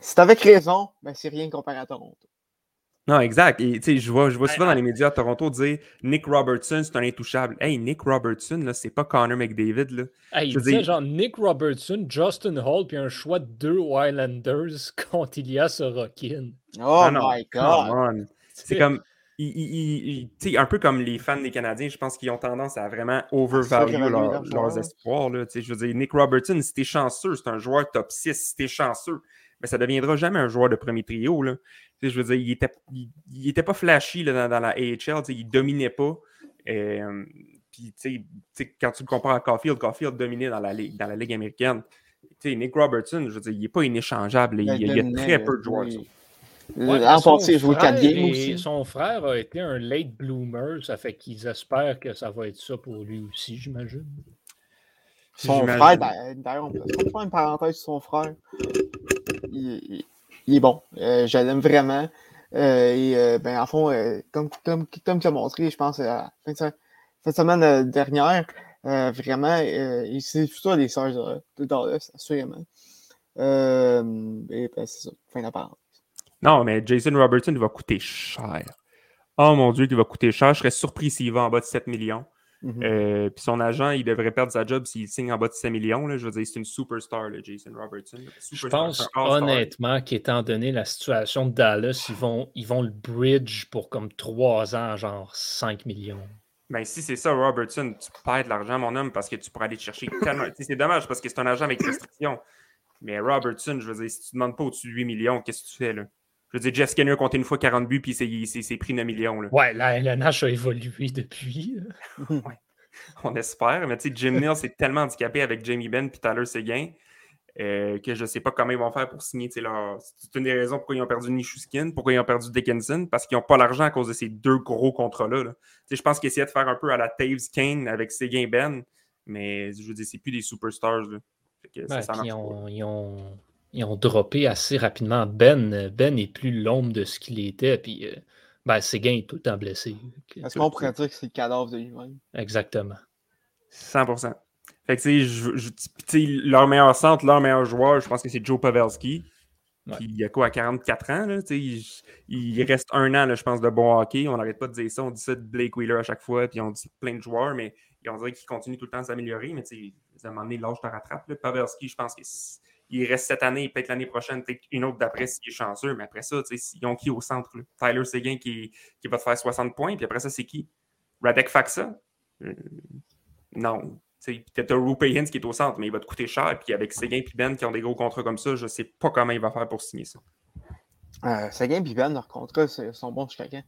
c'est avec raison, mais c'est rien comparé à Toronto. Non, exact. Et tu sais, je vois, je vois souvent ah. dans les médias à Toronto dire Nick Robertson, c'est un intouchable. Hey, Nick Robertson, là, c'est pas Connor McDavid. Là. Hey, il disait genre Nick Robertson, Justin Hall, puis un choix de deux Islanders <laughs> contre Ilya Sorokin. Oh Non, non, my come god! on. C'est comme. il- il- un peu comme les fans des Canadiens, je pense qu'ils ont tendance à vraiment overvalue surévaluer leur- leurs joueurs. espoirs. Là. Tu sais, Je veux dire, Nick Robertson, si t'es chanceux, c'est un joueur top 6, si t'es chanceux, mais ça ne deviendra jamais un joueur de premier trio. Là. Tu sais, Je veux dire, il était, il, il était pas flashy là, dans, dans la AHL, tu sais, il dominait pas. Euh, puis, quand tu le compares à Caulfield, Caulfield dominait dans la ligue, dans la ligue américaine. Tu sais, Nick Robertson, je veux dire, il n'est pas inéchangeable. là. Il, il y a très peu de oui. joueurs. ça. Ouais, a joué frère 4 games et aussi. Son frère a été un late bloomer, ça fait qu'ils espèrent que ça va être ça pour lui aussi, j'imagine. Son frère, d'a- d'ailleurs, on peut faire une parenthèse sur son frère. Il, il- il est bon. Euh, je l'aime vraiment. Euh, et euh, ben, en fond, euh, comme, comme, comme tu as montré, je pense, la fin de, de semaine dernière, vraiment, il- c'est plutôt les sœurs de, Dallas, assurément. Et ben, c'est ça, fin de la parenthèse. Non, mais Jason Robertson, il va coûter cher. Oh mon Dieu, qu'il va coûter cher. Je serais surpris s'il va en bas de 7 millions. Mhm. Euh, Puis son agent, il devrait perdre sa job s'il signe en bas de 7 millions. là. Je veux dire, c'est une superstar, là, Jason Robertson. Je pense honnêtement qu'étant donné la situation de Dallas, ils vont, ils vont le bridge pour comme trois ans, genre 5 millions. Ben, si c'est ça, Robertson, tu perds de l'argent, mon homme, parce que tu pourrais aller te chercher tellement. C'est dommage parce que c'est un agent avec restriction. Mais Robertson, je veux dire, si tu ne demandes pas au-dessus de 8 millions, qu'est-ce que tu fais là? Je veux dire, Jeff Skinner a compté une fois 40 buts, puis c'est- il s'est pris 9 millions. Là. Ouais, la LNH a évolué depuis. <laughs> On espère. Mais tu sais, Jim Neal s'est tellement handicapé avec Jamie Benn puis Tyler Seguin euh, que je ne sais pas comment ils vont faire pour signer. leur- C'est une des raisons pourquoi ils ont perdu Nishuskin, pourquoi ils ont perdu Dickinson, parce qu'ils n'ont pas l'argent à cause de ces deux gros contrats-là. là. Tu sais, Je pense qu'ils essayaient de faire un peu à la Taves Kane avec Seguin Ben, mais je veux dire, c'est plus des superstars. Là. Fait que ça, Ouais, ça puis marche ils, pas. ont, ils, ont, ils ont droppé assez rapidement. Ben, Ben est plus l'ombre de ce qu'il était. Puis, euh, ben, Séguin est tout le temps blessé. Est-ce qu'on pourrait dire que c'est le cadavre de lui-même? Exactement. 100%. Fait que, tu sais, je- je- leur meilleur centre, leur meilleur joueur, je pense que c'est Joe Pavelski. Ouais. Puis il y a quoi, à 44 ans, là, il, il reste un an, là, je pense, de bon hockey. On n'arrête pas de dire ça. On dit ça de Blake Wheeler à chaque fois, puis on dit plein de joueurs, mais on dirait qu'il continue tout le temps à s'améliorer. Mais tu sais, à un moment donné, l'âge te rattrape. Là. Pavelski, je pense qu'il reste cette année, peut-être l'année prochaine, peut-être une autre d'après s'il est chanceux. Mais après ça, tu sais, ils ont qui au centre? là? Tyler Seguin qui, qui va te faire 60 points, puis après ça, c'est qui? Radek Faxa? Euh, non. Peut-être Hintz qui est au centre, mais il va te coûter cher. Puis avec Seguin et Ben qui ont des gros contrats comme ça, je ne sais pas comment il va faire pour signer ça. Euh, Seguin et Ben, leur contrat, c'est- sont bons jusqu'à quand?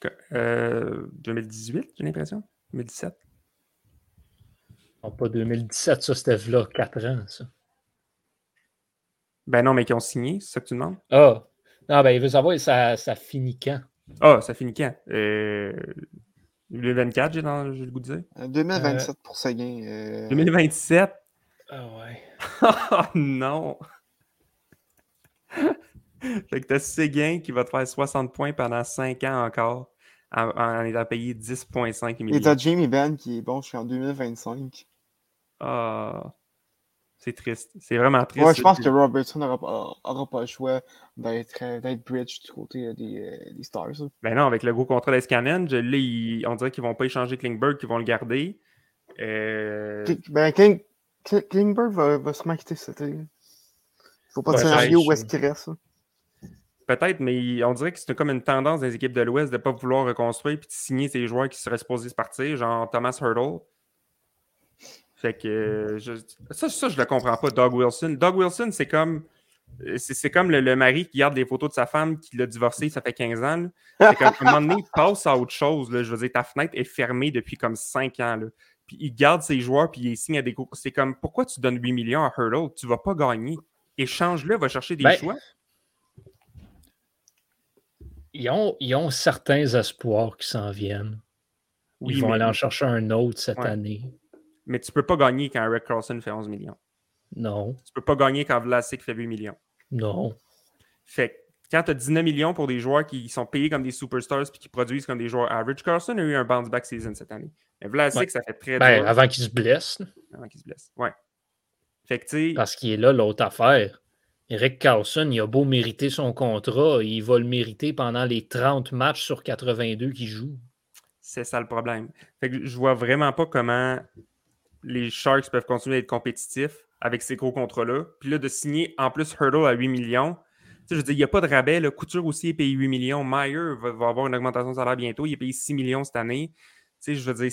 Que- euh, 2018, j'ai l'impression? 2017. Non, pas 2017, ça, c'était là 4 ans, ça. Ben non, mais qui ont signé, c'est ça que tu demandes? Ah! Non, ben, il veut savoir, ça, ça finit quand? Ah, ça finit quand? Euh, 2024, j'ai dans- j'ai le goût de dire. Euh, 2027 pour Seguin. euh, 2027? Ah ouais. Ah <laughs> non! <laughs> fait que t'as Séguin qui va te faire 60 points pendant 5 ans encore en, en étant payé 10,5 Et millions. t'as Jamie Ben qui est bon jusqu'en 2025. Ah, c'est triste. C'est vraiment triste. Ouais, je pense que Robertson n'aura pas, le choix d'être euh, bridge du côté euh, des, euh, des Stars. là. Ben non, avec le gros contrat d'Escanen, on dirait qu'ils vont pas échanger Klingberg, qu'ils vont le garder. Euh, Ben, Kling- Kling- Klingberg va, va sûrement quitter cet été. Faut pas de Ouais, scénario je- où est-ce qu'il reste. là. Peut-être, mais on dirait que c'est comme une tendance des équipes de l'Ouest de ne pas vouloir reconstruire puis de signer ces joueurs qui seraient supposés se partir, genre Thomas Hurdle. Fait que je- ça, ça, je le comprends pas, Doug Wilson. Doug Wilson, c'est comme c'est comme le, le mari qui garde les photos de sa femme qui l'a divorcé, ça fait 15 ans. C'est comme, à un moment donné, passe à autre chose. là. Je veux dire, ta fenêtre est fermée depuis comme 5 ans. là. Puis il garde ses joueurs, puis il signe à des gros. C'est comme, pourquoi tu donnes 8 millions à Hurdle? Tu vas pas gagner. Échange-le, va chercher des Ben, choix. Ils ont, ils ont certains espoirs qui s'en viennent. Oui, Ils vont mais- aller en chercher un autre cette Ouais. année. Mais tu peux pas gagner quand Rick Carlson fait 11 millions. Non, Tu peux pas gagner quand Vlasic fait 8 millions. non. Fait que quand tu as 19 millions pour des joueurs qui sont payés comme des superstars puis qui produisent comme des joueurs average, Carlson a eu un bounce back season cette année. Mais Vlasic, Ouais. ça fait très Ben, dur avant qu'il se blesse, avant qu'il se blesse. Ouais. Fait que parce qu'il est là, l'autre affaire. Eric Carlson, il a beau mériter son contrat, il va le mériter pendant les 30 matchs sur 82 qu'il joue. c'est ça le problème. Fait que je vois vraiment pas comment les Sharks peuvent continuer à être compétitifs avec ces gros contrats-là. Puis là, de signer en plus Hurdle à 8 millions. Tu sais, je veux dire, il n'y a pas de rabais. Là. Couture aussi est payé 8 millions. Meyer va, va avoir une augmentation de salaire bientôt. Il est payé 6 millions cette année. Je veux dire,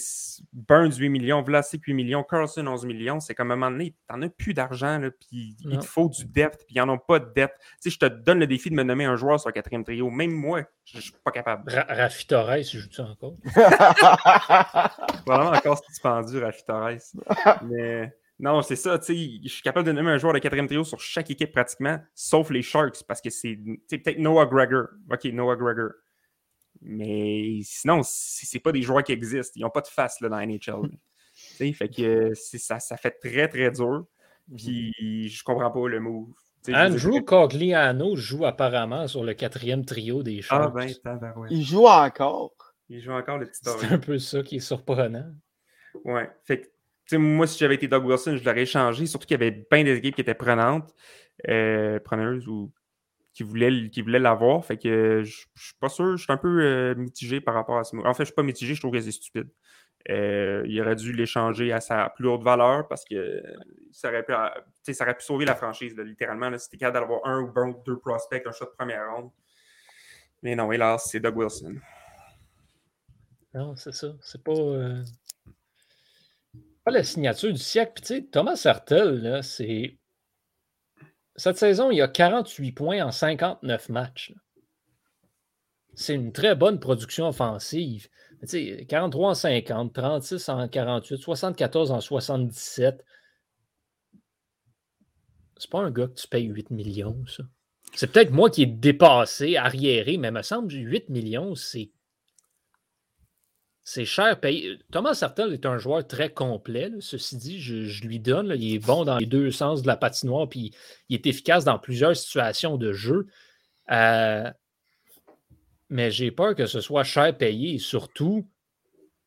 Burns 8 millions, Vlasic 8 millions, Carlson 11 millions. C'est comme à un moment donné, t'en as plus d'argent, puis il te faut du depth, puis ils n'en ont pas de depth. Tu sais, je te donne le défi de me nommer un joueur sur le quatrième trio. Même moi, je ne suis pas capable. Ra Rafi Torres, joue-tu encore? <laughs> <laughs> Probablement encore suspendu, Rafi Torres. Mais non, c'est ça, tu sais, je suis capable de nommer un joueur de quatrième trio sur chaque équipe pratiquement, sauf les Sharks, parce que c'est peut-être Noah Gregor. OK, Noah Gregor. Mais sinon, c'est pas des joueurs qui existent. Ils n'ont pas de face là, dans la NHL. <laughs> Fait que ça, ça fait très, très dur. Mhm. Puis je comprends pas le move. Andrew Cogliano joue apparemment sur le quatrième trio des Ah Sharks. ben. Il joue encore. Il joue encore le petit C'est un peu ça qui est surprenant. Ouais. Fait que, tu sais, moi, si j'avais été Doug Wilson, je l'aurais échangé, surtout qu'il y avait plein d'équipes qui étaient prenantes, euh, preneuses ou qui voulaient, qui voulaient l'avoir. Fait que je je suis pas sûr, je suis un peu euh, mitigé par rapport à ce move. En fait, je suis pas mitigé, je trouve que c'est stupide. Euh, il aurait dû l'échanger à sa plus haute valeur parce que ça aurait pu, ça aurait pu sauver la franchise, littéralement. Là, si capable d'avoir un ou deux prospects, un shot de première ronde. Mais non, hélas, c'est Doug Wilson. Non, c'est ça. C'est pas. euh, Pas la signature du siècle. Puis, tu sais, Thomas Sartel, là, c'est. Cette saison, il a 48 points en 59 matchs. C'est une très bonne production offensive. Tu sais, 43 en 50, 36 en 48, 74 en 77. C'est pas un gars que tu payes 8 millions, ça. C'est peut-être moi qui ai dépassé, arriéré, mais me semble que 8 millions, c'est c'est cher payé. Thomas Sartel est un joueur très complet. Ceci dit, je, lui donne. il est bon dans les deux sens de la patinoire, puis il est efficace dans plusieurs situations de jeu. Euh, mais j'ai peur que ce soit cher payé et surtout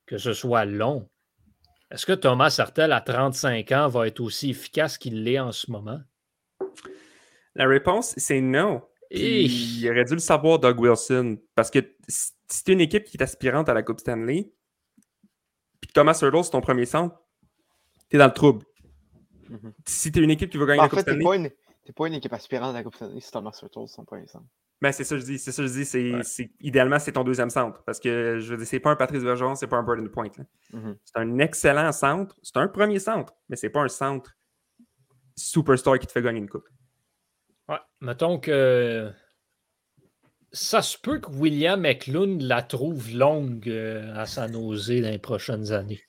que ce soit long. Est-ce que Thomas Sartel, à 35 ans, va être aussi efficace qu'il l'est en ce moment? La réponse, c'est non. Et- Il aurait dû le savoir, Doug Wilson, parce que si t'es une équipe qui est aspirante à la Coupe Stanley, puis Thomas Hurdle, c'est ton premier centre, t'es dans le trouble. Mhm. Si t'es une équipe qui veut gagner En la Coupe fait, t'es Stanley, pas, une... t'es pas une équipe aspirante de la Coupe Stanley si Thomas Hurtle, son premier centre. ben c'est ça que je dis. C'est ça que je dis. C'est, Ouais. c'est- idéalement, c'est ton deuxième centre. Parce que je veux dire, c'est pas un Patrice Bergeron, c'est pas un Burden Point. Mhm. C'est un excellent centre. C'est un premier centre, mais c'est pas un centre superstar qui te fait gagner une coupe. Ouais, mettons que ça se peut que William McLean la trouve longue euh, à sa nausée dans les prochaines années.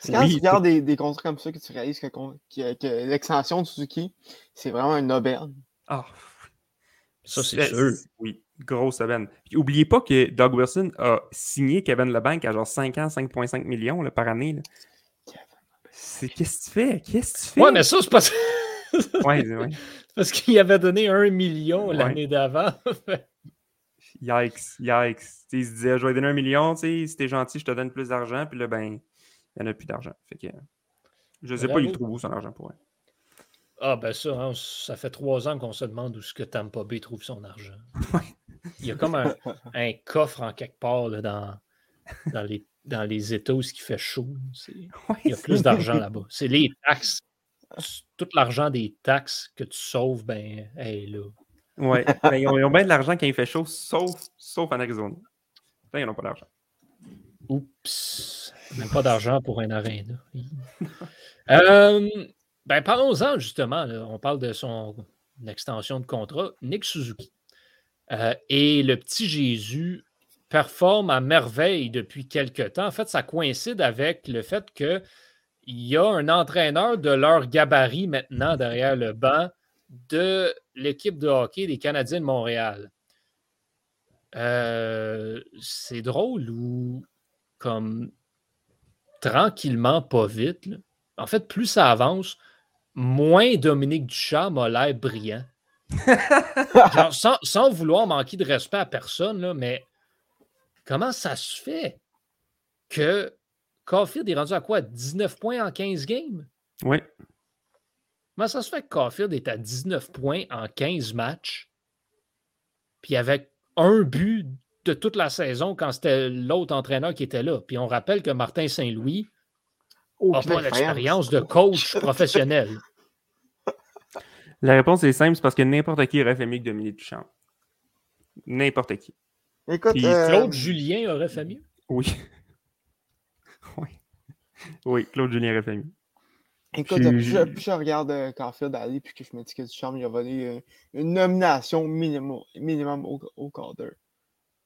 C'est quand Oui, tu regardes des, des contrats comme ça que tu réalises que, con- que- que l'extension de Suzuki, c'est vraiment une aubaine. Ah, Ça, c'est sûr. Oui, grosse aubaine. Puis oubliez pas que Doug Wilson a signé Kevin Lebanc à genre 5 ans, 5,5 millions là, par année. qu'est-ce que tu fais? Qu'est-ce que tu fais? Ouais, mais ça, c'est pas Ouais, ouais. Parce qu'il avait donné un million Ouais. l'année d'avant. <laughs> Yikes, yikes. Il se disait, je vais donner un million, si t'es gentil, je te donne plus d'argent. Puis là, ben, il n'y en a plus d'argent. Fait que, je sais pas, il trouve où son argent pour elle. ah, ben ça, hein, ça fait trois ans qu'on se demande où ce que Tampa Bay trouve son argent. Il y a comme un, un coffre en quelque part là, dans, dans, les, dans les États où il fait chaud. <laughs> Il y a plus d'argent là-bas. C'est les taxes. Tout l'argent des taxes que tu sauves, ben, hey, là. Ouais, <laughs> ben, ils, ont, ils ont bien de l'argent quand il fait chaud, sauf, sauf en Arizona. Là, ils n'ont pas d'argent. Oups. Même pas d'argent pour un aréna. <laughs> Euh, ben, parlons-en justement. là. On parle de son extension de contrat. Nick Suzuki. Euh, et le petit Jésus performe à merveille depuis quelques temps. En fait, ça coïncide avec le fait qu'il y a un entraîneur de leur gabarit maintenant derrière le banc de l'équipe de hockey des Canadiens de Montréal. Euh, c'est drôle ou comme tranquillement, pas vite. là. En fait, plus ça avance, moins Dominique Ducharme a l'air brillant. <laughs> Genre, sans, sans vouloir manquer de respect à personne, là, mais comment ça se fait que Caulfield est rendu à quoi? 19 points en 15 games? Oui. Comment ça se fait que Caulfield est à 19 points en 15 matchs, puis avec un but de toute la saison quand c'était l'autre entraîneur qui était là? Puis on rappelle que Martin Saint-Louis n'a pas l'expérience de coach <laughs> professionnel. La réponse est simple, c'est parce que n'importe qui aurait fait mieux que Dominique Duchamp. N'importe qui. Écoute, Puis euh, Julien aurait fait mieux? Oui. Oui, Claude Julien mieux. écoute je- plus, je- je, plus je regarde euh, Caulfield aller, puis que je me dis que Duchamp, il a volé euh, une nomination minimum, minimum au, au Calder.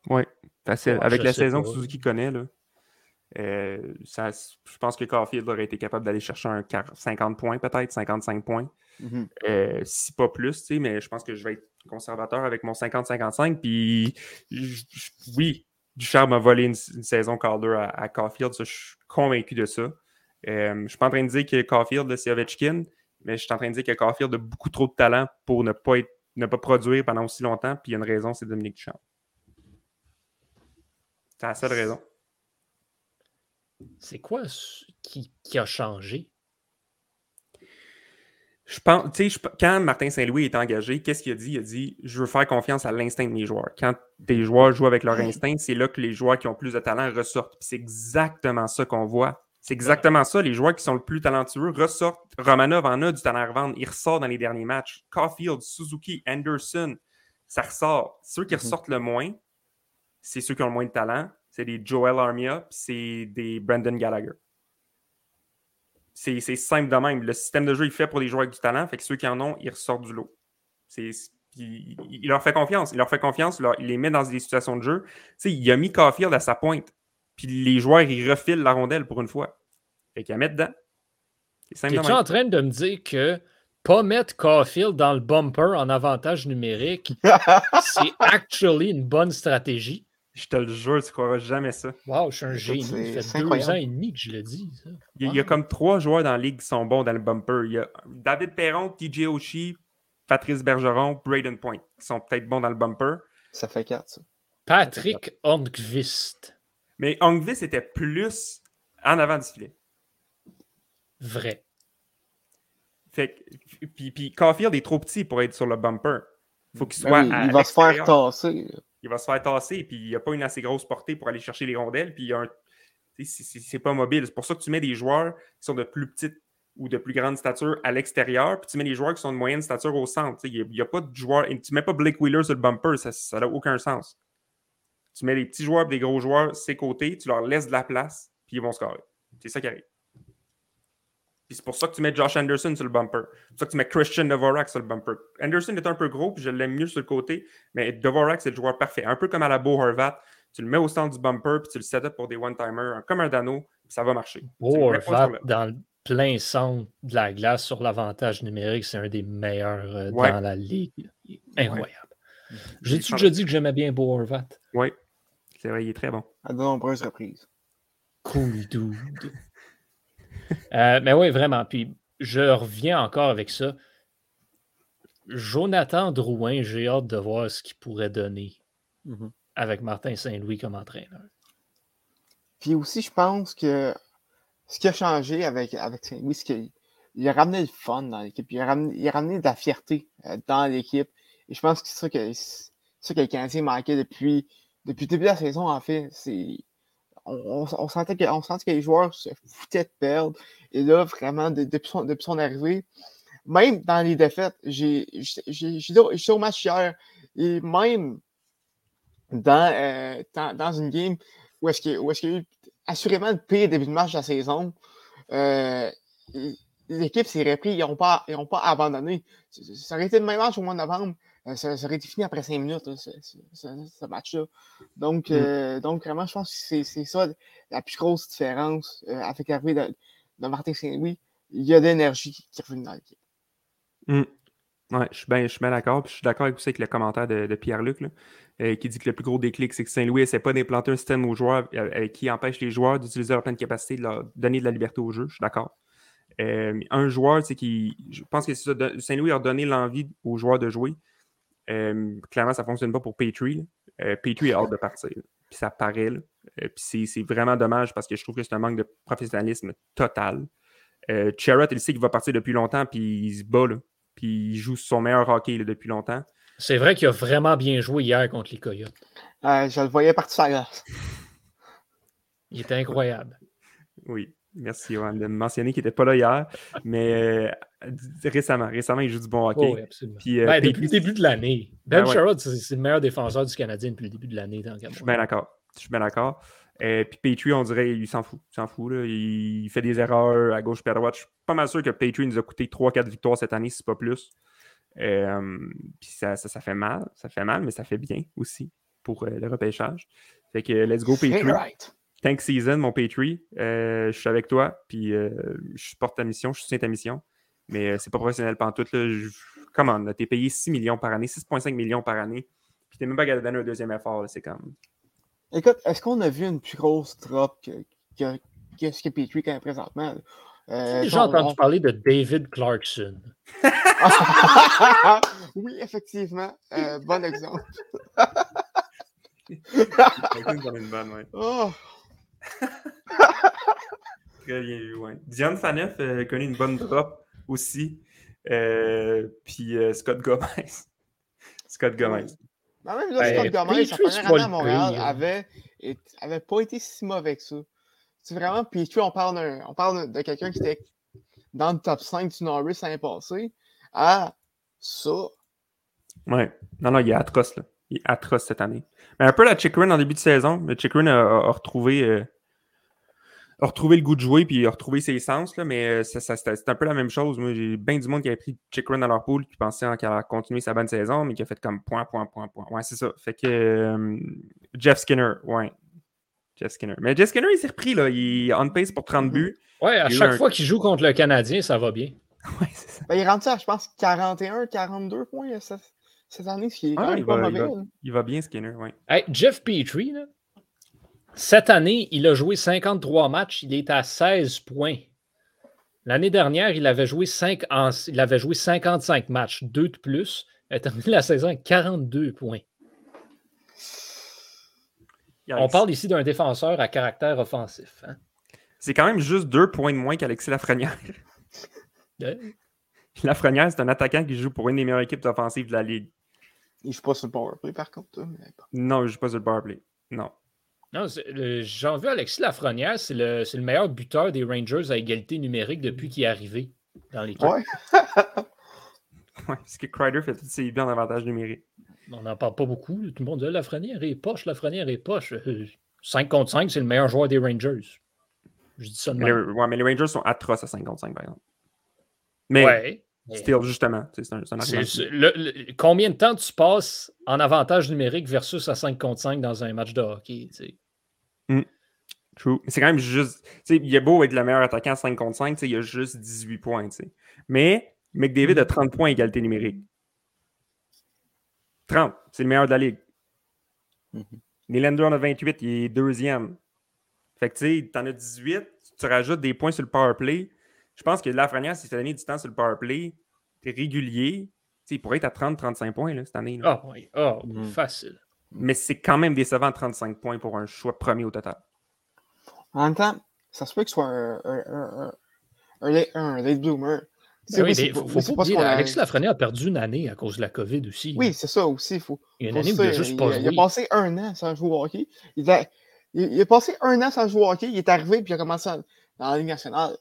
Oui, facile. Avec la sais saison pas. que Suzuki connaît, là, euh, ça, je pense que Caulfield aurait été capable d'aller chercher un quar- 50 points, peut-être, 55 points. Mhm. Euh, si pas plus, tu sais, mais je pense que je vais être conservateur avec mon 50-55. Puis, je- je- oui, Ducharme a volé une, une saison Calder à, à Caulfield, je suis convaincu de ça. Euh, je ne suis pas en train de dire que Caulfield, c'est Ovechkin, mais je suis en train de dire que Caulfield a beaucoup trop de talent pour ne pas, ne pas produire pendant aussi longtemps. Puis il y a une raison, c'est Dominique Duchamp. C'est la seule raison. C'est quoi qui a changé? Je pense, tu sais, quand Martin Saint-Louis est engagé, qu'est-ce qu'il a dit? Il a dit Je veux faire confiance à l'instinct de mes joueurs. Quand tes joueurs jouent avec leur instinct, c'est là que les joueurs qui ont plus de talent ressortent. c'est exactement ça qu'on voit. C'est exactement ça. Les joueurs qui sont le plus talentueux ressortent. Romanov en a du talent à revendre. Il ressort dans les derniers matchs. Caulfield, Suzuki, Anderson, ça ressort. Ceux qui mhm. ressortent le moins, c'est ceux qui ont le moins de talent. C'est des Joel Armia, c'est des Brandon Gallagher. C'est simple de même. Le système de jeu est fait pour les joueurs avec du talent, fait que ceux qui en ont, ils ressortent du lot. Il, leur fait confiance. Il leur fait confiance, il les met dans des situations de jeu. il a mis Caulfield à sa pointe. Puis les joueurs, ils refilent la rondelle pour une fois. Fait qu'il a mettre dedans. Es-tu en train de me dire que pas mettre Caulfield dans le bumper en avantage numérique, <laughs> c'est actually une bonne stratégie? Je te le jure, tu croiras jamais ça. Wow, je suis un génie. Ça fait deux ans et demi que je le dis. Il, y a, comme trois joueurs dans la ligue qui sont bons dans le bumper. Il y a David Perron, TJ Oshie, Patrice Bergeron, Braden Point, qui sont peut-être bons dans le bumper. Ça fait quatre, ça. Patrick Hornqvist. Mais Hornqvist était plus en avant du filet. Vrai. Fait, puis, puis Caulfield est trop petit pour être sur le bumper. Faut qu'il ben soit. il va se faire tasser il va se faire tasser, puis il n'y a pas une assez grosse portée pour aller chercher les rondelles, puis c'est pas mobile. C'est pour ça que tu mets des joueurs qui sont de plus petites ou de plus grande stature à l'extérieur, puis tu mets des joueurs qui sont de moyenne stature au centre. Il n'y a, pas de joueurs. Tu mets pas Blake Wheeler sur le bumper, ça n'a aucun sens. Tu mets des petits joueurs des gros joueurs ces côtés, tu leur laisses de la place, puis ils vont scorer. C'est ça qui arrive. Puis c'est pour ça que tu mets Josh Anderson sur le bumper. C'est pour ça que tu mets Christian Dvorak sur le bumper. Anderson est un peu gros, puis je l'aime mieux sur le côté, mais Dvorak, c'est le joueur parfait. Un peu comme à la Beau Horvat. Tu le mets au centre du bumper, puis tu le set up pour des one-timers, comme un Dano, puis ça va marcher. Beau Horvat, dans le plein centre de la glace sur l'avantage numérique, c'est un des meilleurs euh, dans la ligue. Incroyable. J'ai-tu déjà dit que j'aimais bien Beau Horvat? Oui, c'est vrai, il est très bon. À de nombreuses reprises. Cool dude. <laughs> Euh, mais oui, vraiment. Puis je reviens encore avec ça. Jonathan Drouin, j'ai hâte de voir ce qu'il pourrait donner mhm. avec Martin Saint-Louis comme entraîneur. Puis aussi, je pense que ce qui a changé avec, avec Saint-Louis, c'est qu'il a ramené le fun dans l'équipe. Il, a ramené de la fierté euh, dans l'équipe. Et je pense que c'est ça que, ça que les Canadiens manquaient depuis, depuis le début de la saison, en fait. C'est on, sentait que, que les joueurs se foutaient de perdre. Et là, vraiment, depuis, son, arrivée, même dans les défaites, été au match hier, et même dans, euh, dans, une game où est-ce qu'il y a eu assurément le pire début de match de la saison, euh, l'équipe s'est repris, ils n'ont pas, pas abandonné. Ça aurait été le même match au mois de novembre. Euh, ça, aurait été fini après cinq minutes, ce, match-là. Donc, mm. euh, donc, vraiment, je pense que c'est ça la plus grosse différence euh, avec l'arrivée de, de, Martin Saint-Louis. Il y a de l'énergie qui est revenue dans l'équipe. Mm. Oui, je suis bien, d'accord. je suis d'accord avec, avec le commentaire de, Pierre-Luc qui dit que le plus gros déclic, c'est que Saint-Louis essaie pas d'implanter un système aux joueurs qui empêche les joueurs d'utiliser leur pleine capacité, de leur donner de la liberté au jeu. Je suis d'accord. un joueur, qui. Je pense que Saint-Louis a donné l'envie aux joueurs de jouer. Euh, clairement, ça ne fonctionne pas pour Petrie. Euh, Petrie est hâte de partir. Puis ça paraît. Euh, puis c'est vraiment dommage parce que je trouve que c'est un manque de professionnalisme total. Euh, il sait qu'il va partir depuis longtemps, puis il se bat. puis il joue son meilleur hockey depuis longtemps. C'est vrai qu'il a vraiment bien joué hier contre les Coyotes. je le voyais partir à glace. Il était incroyable. Oui. Merci, Johan, de mentionner qu'il n'était pas là hier, mais euh, récemment. Récemment, il joue du bon hockey. oui, absolument. Euh, ben, depuis le début de l'année. Ben, ben Sherrod, c'est le meilleur défenseur du Canadien depuis le début de l'année. Je suis bien d'accord. Je suis bien d'accord. Euh, puis Petrie, on dirait, il s'en fout. Il s'en fout. Là. Il fait des erreurs à gauche et à droite. Je suis pas mal sûr que Petrie nous a coûté 3-4 victoires cette année, si pas plus. puis ça, ça, fait mal. Ça fait mal, mais ça fait bien aussi pour le repêchage. Fait que let's go, Petrie. Tank Season, mon Patreon. Euh, je suis avec toi, puis euh, je supporte ta mission, je soutiens ta mission. Mais euh, c'est pas professionnel pantoute. Là. Comment? T'es payé 6 millions par année, 6,5 millions par année. Puis t'es même pas capable de donner un deuxième effort. C'est comme. Écoute, est-ce qu'on a vu une plus grosse drop que, ce que Petrie connaît présentement? Euh, J'ai entendu parler de David Clarkson. <laughs> oui, effectivement. Euh, bon exemple. <laughs> une bonne, ouais. Oh. <laughs> Très bien vu, ouais. Diane Faneuf a connu une bonne drop aussi. Euh, puis euh, Scott Gomez. <laughs> Scott Gomez. Non, même là, Scott Gomez, sa première année à Montréal, avait, avait pas été si mauvais que ça. C'est vraiment, puis on parle, on parle de quelqu'un qui était dans le top 5 du Norris l'année passée à ça. Ouais. Non, non, il est atroce, là. Il est atroce cette année. Mais un peu la Chikrin en début de saison. Le Chikrin a, a, retrouvé. Euh, a retrouvé le goût de jouer puis a retrouvé ses sens, là, mais euh, ça, c'est un peu la même chose. Moi, j'ai bien du monde qui avait pris Chikrin dans leur pool qui pensait qu'elle allait continuer sa bonne saison, mais qui a fait comme point, point, point, point. Ouais, c'est ça. Fait que euh, Jeff Skinner, ouais. Jeff Skinner. Mais Jeff Skinner, il s'est repris, là. Il est on pace pour 30 buts. Ouais, à chaque fois qu'il joue contre le Canadien, ça va bien. <laughs> ouais, c'est ça. Ben, il est rendu à, je pense, 41, 42 points cette année, ce qui est quand même il, pas va, mauvais. il, va, il va, bien, Skinner. Hey, Jeff Petrie, là, cette année, il a joué 53 matchs, il est à 16 points. L'année dernière, il avait, joué 5 en, il avait joué 55 matchs, 2 de plus. Il a terminé la saison avec 42 points. On parle ici d'un défenseur à caractère offensif. Hein? C'est quand même juste deux points de moins qu'Alexis Lafrenière. Lafrenière, c'est un attaquant qui joue pour une des meilleures équipes offensives de la Ligue. Il joue pas sur le powerplay, par contre. Mais... Non, il joue pas sur le powerplay. Non. Non, j'ai vu Alexis Lafrenière, c'est le, le, meilleur buteur des Rangers à égalité numérique depuis qu'il est arrivé dans l'équipe. Ouais. <laughs> ouais, parce que Crider fait tous ses buts en avantage numérique. On n'en parle pas beaucoup. Tout le monde dit Lafrenière est poche, Lafrenière est poche. 5 euh, contre 5, c'est le meilleur joueur des Rangers. Je dis ça de mais, ouais, mais les Rangers sont atroces à 5 contre 5, par exemple. Mais, ouais. Still, justement, c'est un, un argument. Le, le, combien de temps tu passes en avantage numérique versus à 5 contre 5 dans un match de hockey? Mm. True. C'est quand même juste. Il est beau être le meilleur attaquant à 5 contre 5, il a juste 18 points. T'sais. Mais McDavid mm. a 30 points égalité numérique. 30, c'est le meilleur de la ligue. Mm -hmm. Nylander en a 28, il est deuxième. Fait que tu sais, t'en as 18, tu rajoutes des points sur le power play je pense que Lafrenière, s'il s'est donné du temps sur le powerplay, t'es régulier, il pourrait être à 30-35 points là, cette année. Ah oui, oh, facile. Mais c'est quand même décevant 35 points pour un choix premier au total. En même temps, ça se peut que ce soit un, un, un, un late bloomer. Ben oui, il faut, faut, pas oublier, Alexis Lafrenière a perdu une année à cause de la COVID aussi. Oui, c'est ça aussi. Faut, il y a une année où il a juste pas il, il a passé un an sans jouer au hockey. Il a, il, a passé un an sans jouer au hockey. Il est arrivé puis il a commencé dans la Ligue nationale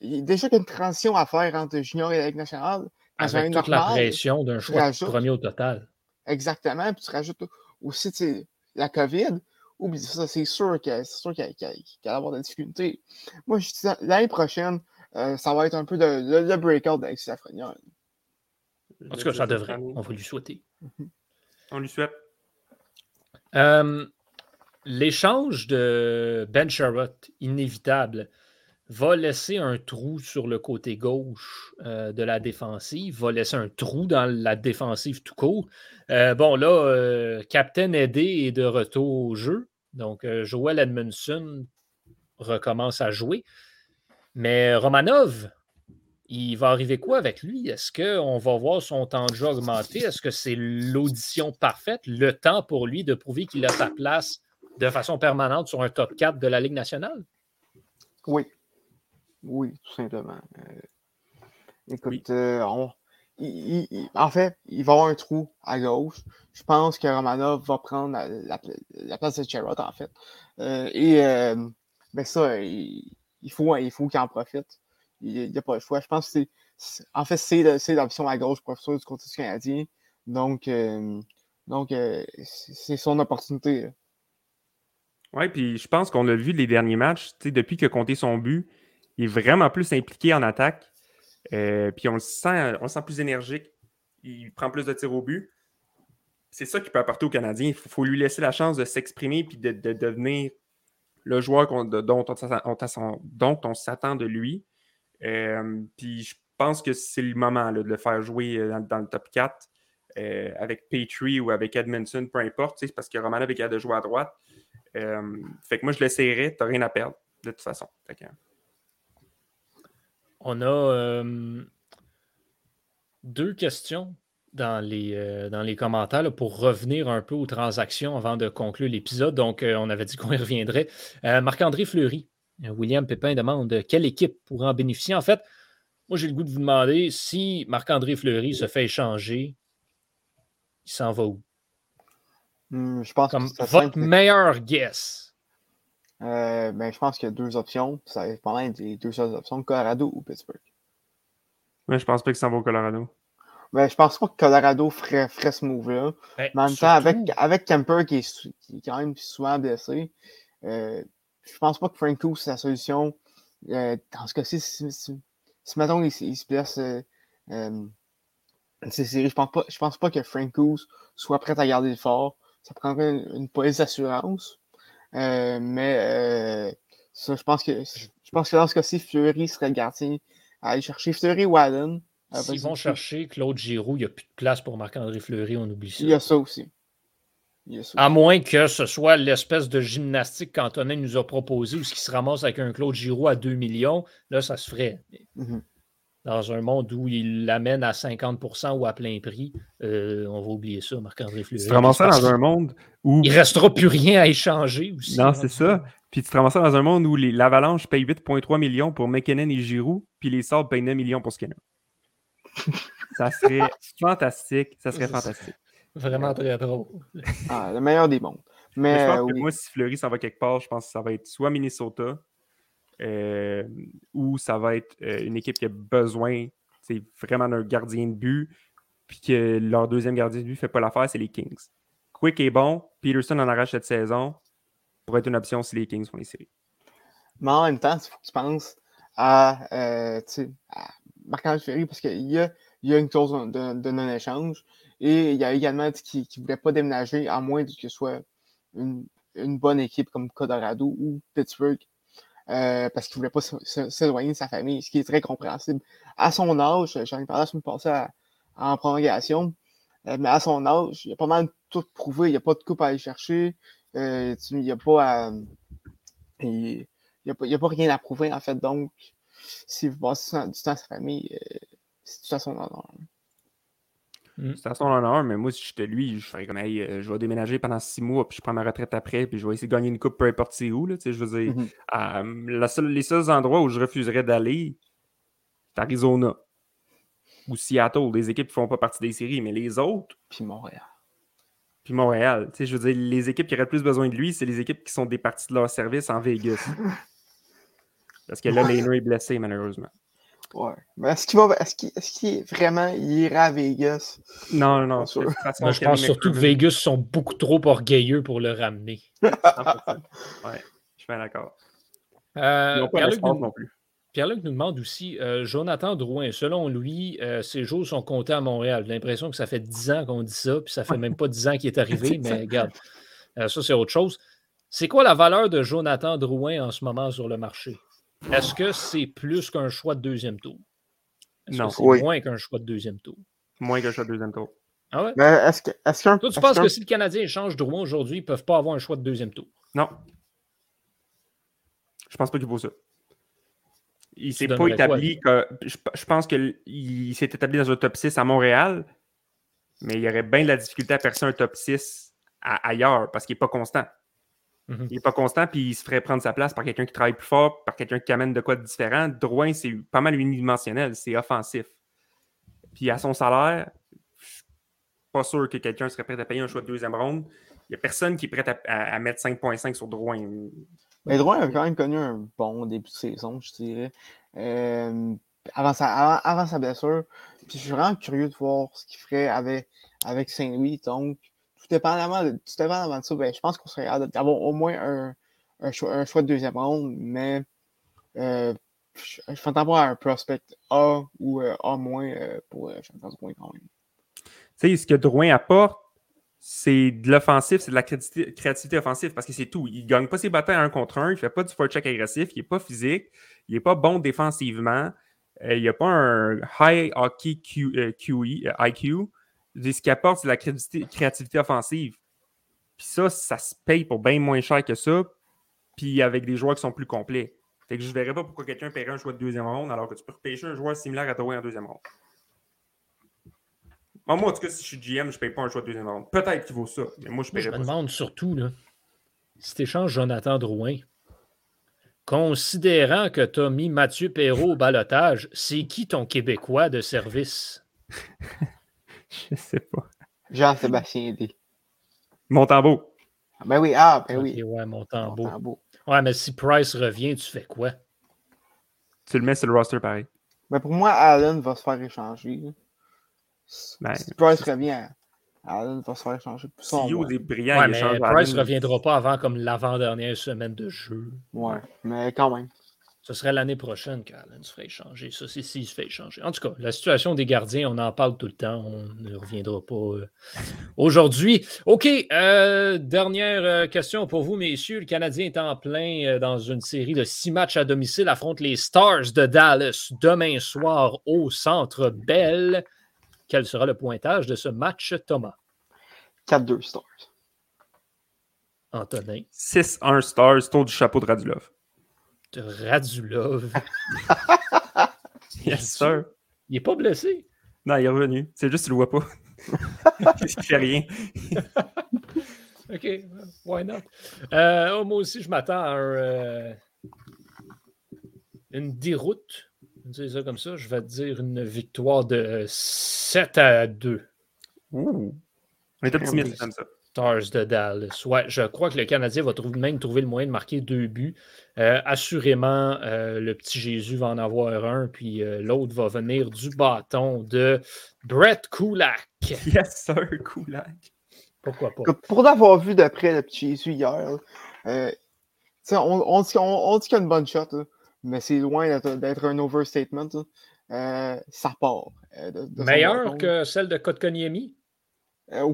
il y a déjà une transition à faire entre junior et la Ligue nationale. Avec toute la pression d'un choix rajoutes, premier au total. Exactement. Puis tu rajoutes aussi la COVID. Oublie ça, c'est sûr qu'il va avoir des difficultés. Moi, je dis l'année prochaine, euh, ça va être un peu de, le, breakout d'Alexis Lafrenière. En tout cas, ça devrait. On va lui souhaiter. Mhm. On lui souhaite. Euh, l'échange de Ben Sherrod, inévitable, va laisser un trou sur le côté gauche euh, de la défensive, va laisser un trou dans la défensive tout court. Euh, bon, là, euh, Captain Eddie est de retour au jeu. Donc, Joel Edmondson recommence à jouer. Mais Romanov, il va arriver quoi avec lui? Est-ce qu'on va voir son temps de jeu augmenter? Est-ce que c'est l'audition parfaite, le temps pour lui de prouver qu'il a sa place de façon permanente sur un top 4 de la Ligue nationale? Oui, oui, tout simplement. Euh, écoute, euh, en fait, il va y avoir un trou à gauche. Je pense que Romanov va prendre la, place de Sherrod, en fait. Euh, et ben ça, il, faut, il faut qu'il en profite. Il n'y a pas le choix. Je pense que c'est. En fait, c'est l'option à gauche professeur du côté du Canadien. Donc, donc c'est son opportunité. Oui, puis je pense qu'on l'a vu les derniers matchs. Depuis qu'il a compté son but, il est vraiment plus impliqué en attaque. Euh, puis on le, sent, on sent plus énergique. Il prend plus de tirs au but. C'est ça qui peut apporter aux Canadiens. Il faut, lui laisser la chance de s'exprimer puis de, devenir le joueur dont, on, s'attend de lui. Euh, puis je pense que c'est le moment de le faire jouer euh, dans, le top 4 avec Petrie ou avec Edmondson, peu importe, parce que Romanov est capable de jouer à droite. fait que moi, je l'essayerais, tu n'as rien à perdre de toute façon. Fait On a euh, deux questions dans les, euh, dans les commentaires là, pour revenir un peu aux transactions avant de conclure l'épisode. Donc, euh, on avait dit qu'on y reviendrait. Marc-André Fleury, William Pépin demande quelle équipe pourrait en bénéficier? En fait, moi, j'ai le goût de vous demander si Marc-André Fleury se fait échanger, il s'en va où? Hmm, je pense Comme que c'est votre simple. meilleur guess. Euh, ben, je pense qu'il y a deux options. Ça va être pas mal des deux seules options, Colorado ou Pittsburgh. Ouais, je pense pas qu'il s'en va au Colorado. Ben, je pense pas que Colorado ferait, ferait ce move-là. Ben, Mais en même temps, avec, surtout- avec Kemper qui est, qui est quand même souvent blessé, euh, je pense pas que Franco c'est la solution. Euh, dans ce cas-ci, si, si, si, mettons, il, se blesse euh, euh, dans ces séries, je pense pas, je pense pas que Franco soit prêt à garder le fort. Ça prendrait une, une police d'assurance. Euh, mais euh, ça, je pense que je pense que dans ce cas-ci, Fleury serait le gardien à aller chercher Fleury ou Allen. Euh, S'ils vont chercher Claude Giroux, il n'y a plus de place pour Marc-André Fleury, on oublie ça. Il y a ça aussi. À moins que ce soit l'espèce de gymnastique qu'Antonin nous a proposé, où ce qui se ramasse avec un Claude Giroux à 2 millions, là, ça se ferait. Mhm. Dans un monde où il l'amène à 50% ou à plein prix, euh, on va oublier ça, Marc-André Fleury. Tu te ramasses dans un monde où. Il restera plus rien à échanger aussi. Non, hein. c'est ça. Puis tu te ramasses ça dans un monde où les- l'Avalanche paye 8,3 millions pour McKinnon et Giroux, puis les Sabres payent 9 millions pour Skinner. <laughs> ça serait fantastique. Ça serait fantastique. Vraiment très drôle. Ah, le meilleur des mondes. Mais Mais, je pense euh, que oui. moi, si Fleury s'en va quelque part, je pense que ça va être soit Minnesota euh, ou ça va être euh, une équipe qui a besoin vraiment d'un gardien de but, puis que leur deuxième gardien de but ne fait pas l'affaire, c'est les Kings. Quick est bon, Peterson en arrache cette saison, pourrait être une option si les Kings font les séries. Mais en même temps, il faut que tu penses à, euh, à Marc-André Ferry parce qu'il y a, une clause de, non-échange et il y a également qu'il ne voulait pas déménager à moins que ce soit une, une bonne équipe comme Colorado ou Pittsburgh euh, parce qu'il ne voulait pas s'éloigner de sa famille, ce qui est très compréhensible. À son âge, j'en ai parlé la semaine passée à- en prolongation, euh, mais à son âge, il a pas mal tout prouvé, il n'y a pas de coupe à aller chercher, euh, il n'y a pas a, pas- rien à prouver, en fait. Donc, si vous passez du temps à sa famille, c'est tout à son honneur. C'est à son honneur, mais moi, si j'étais lui, je ferais comme, hey, euh, je vais déménager pendant six mois, puis je prends ma retraite après, puis je vais essayer de gagner une coupe peu importe c'est où. Là, je veux dire, Mhm. la seule- les seuls endroits où je refuserais d'aller, c'est Arizona ou Seattle, des équipes qui font pas partie des séries, mais les autres, Puis Montréal. puis Montréal, je veux dire, les équipes qui auraient le plus besoin de lui, c'est les équipes qui sont des parties de leur service en Vegas. <laughs> Parce que là, Lehner est blessé, malheureusement. Ouais. Mais est-ce qu'il va est-ce qu'il est-ce qu'il vraiment il ira à Vegas? Non, non, sûr. de toute façon, Moi, je pense surtout que Vegas sont beaucoup trop orgueilleux pour le ramener. 100%. Ouais, je suis bien d'accord. Euh, Pierre-Luc nous- non plus. Pierre-Luc nous demande aussi, euh, Jonathan Drouin, selon lui, euh, ses jours sont comptés à Montréal. J'ai l'impression que ça fait 10 ans qu'on dit ça, puis ça fait même pas 10 ans qu'il est arrivé, <laughs> mais regarde, euh, ça c'est autre chose. C'est quoi la valeur de Jonathan Drouin en ce moment sur le marché? Est-ce que c'est plus qu'un choix de deuxième tour? Non. que c'est Oui. moins qu'un choix de deuxième tour? Moins que je au deuxième tour. Ah ouais? Mais est-ce que est-ce qu'un. Toi, tu est-ce penses qu'un- que si le Canadien échange Drouin aujourd'hui, ils ne peuvent pas avoir un choix de deuxième tour? Non. Je pense pas qu'il vaut ça. Il s'est pas quoi, établi que. Je, je pense qu'il s'est établi dans un top 6 à Montréal, mais il y aurait bien de la difficulté à percer un top 6 à- ailleurs parce qu'il n'est pas constant. Mhm. Il n'est pas constant, puis il se ferait prendre sa place par quelqu'un qui travaille plus fort, par quelqu'un qui amène de quoi de différent. Drouin, c'est pas mal unidimensionnel, c'est offensif. Puis à son salaire, je suis pas sûr que quelqu'un serait prêt à payer un choix de deuxième ronde. Il n'y a personne qui est prêt à, à- à mettre 5.5 sur Drouin. Mais Drouin a quand même connu un bon début de saison, je dirais. Euh, avant, sa, avant, avant sa blessure. Puis je suis vraiment curieux de voir ce qu'il ferait avec, avec Saint-Louis. Donc, dépendamment de, tout dépendamment de ça, ben, je pense qu'on serait capable d'avoir au moins un, choix, un choix de deuxième ronde, mais euh, je, je pas à un prospect A ou euh, A- euh, pour euh, Jonathan Drouin quand même. Tu sais, ce que Drouin apporte, c'est de l'offensif, c'est de la créativité, offensive parce que c'est tout. Il ne gagne pas ses batailles un contre un, il ne fait pas du forecheck agressif, il n'est pas physique, il n'est pas bon défensivement, euh, il n'a pas un high hockey euh, euh, IQ. Ce qu'il apporte, c'est la créativité, créativité offensive. Puis ça, ça se paye pour bien moins cher que ça, puis avec des joueurs qui sont plus complets. Fait que je ne verrais pas pourquoi quelqu'un paierait un choix de deuxième ronde alors que tu peux repêcher un joueur similaire à toi en deuxième ronde. Moi, moi, en tout cas, si je suis GM, je ne paye pas un choix de deuxième ronde. Peut-être qu'il vaut ça, mais moi, je ne Moi, je paierais me pas ça. demande surtout, là, si tu échanges Jonathan Drouin, considérant que tu as mis Mathieu Perrault au balotage, c'est qui ton Québécois de service? <laughs> Je sais pas. Jean-Sébastien D. Montembeau. Ah, Ben oui, ah, ben oui. Ok, ouais, Montembeau. Montembeau. Ouais, mais si Price revient, tu fais quoi? Tu le mets sur le roster pareil. Ben pour moi, Allen va se faire échanger. Ben, si Price revient, Allen va se faire échanger. Si va- est brillant, Ouais, il mais Price Allen. reviendra pas avant comme l'avant-dernière semaine de jeu. Ouais, mais quand même. Ce serait l'année prochaine qu'Allen se ferait échanger. Ça, c'est s'il se fait échanger. En tout cas, la situation des gardiens, on en parle tout le temps. On ne reviendra pas euh, aujourd'hui. OK. euh, dernière euh, question pour vous, messieurs. Le Canadien est en plein dans une série de six matchs à domicile. Affronte les Stars de Dallas demain soir au Centre Bell. Quel sera le pointage de ce match, Thomas? 4-2 Stars. Antonin, 6-1 Stars, tour du chapeau de Radulov. De Radulov. <laughs> Yes, sir. Il n'est pas blessé. Non, il est revenu. C'est juste qu'il le voit pas. <laughs> il fait rien. <laughs> OK, why not? Euh, oh, moi aussi, je m'attends à un, euh, une déroute. Ça comme ça. Je vais te dire une victoire de 7 à 2. Ouh. On est optimiste comme ça. Stars de Dallas. Ouais, je crois que le Canadien va trouver, même trouver le moyen de marquer deux buts. Euh, assurément, euh, le petit Jésus va en avoir un, puis euh, l'autre va venir du bâton de Brett Kulak. Yes, sir, Kulak. Pourquoi pas? Pour l'avoir vu d'après le petit Jésus hier, euh, on, on dit, on- on dit qu'il y a une bonne shot, là, mais c'est loin d'être un overstatement. Euh, ça part. euh, de- Meilleur que celle de Kotkaniemi? Euh,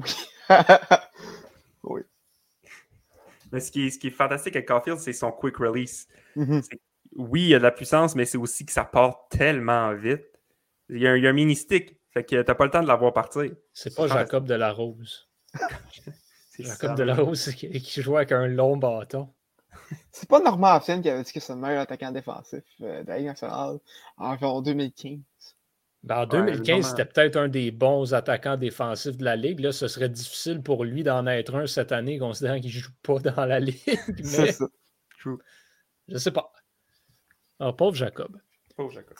<laughs> oui. Mais ce qui, est, ce qui est fantastique avec Caulfield, c'est son quick release. Mhm. Oui, il y a de la puissance, mais c'est aussi que ça part tellement vite. Il y a un, il y a un mini stick. Fait que t'as pas le temps de l'avoir partir. C'est pas Jacob Delarose. <laughs> C'est Jacob ça. Delarose qui, qui joue avec un long bâton. <laughs> C'est pas Normand Affiane qui avait dit que c'est le meilleur attaquant défensif euh, de la Ligue nationale en genre 2015. Ben, en Ouais, 2015, vraiment. c'était peut-être un des bons attaquants défensifs de la Ligue. Là, ce serait difficile pour lui d'en être un cette année, considérant qu'il ne joue pas dans la <laughs> Ligue. Mais ça. je sais pas. Ah, pauvre Jacob. Pauvre Jacob.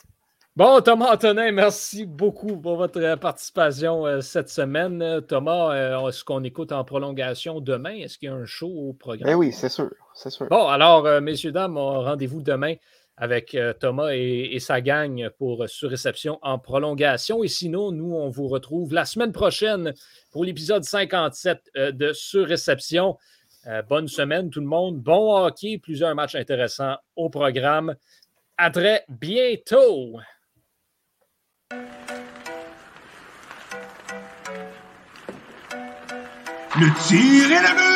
Bon, Thomas Antonin, merci beaucoup pour votre euh, participation euh, cette semaine. Thomas, euh, est-ce qu'on écoute en prolongation demain? Est-ce qu'il y a un show au programme? Ben oui, c'est sûr. C'est sûr. Bon, alors, euh, messieurs, dames, rendez-vous demain avec euh, Thomas et, sa gang pour euh, Surréception en prolongation. Et sinon, nous, on vous retrouve la semaine prochaine pour l'épisode 57 euh, de Surréception. Bonne semaine, tout le monde. Bon hockey, plusieurs matchs intéressants au programme. À très bientôt. Le tir est but!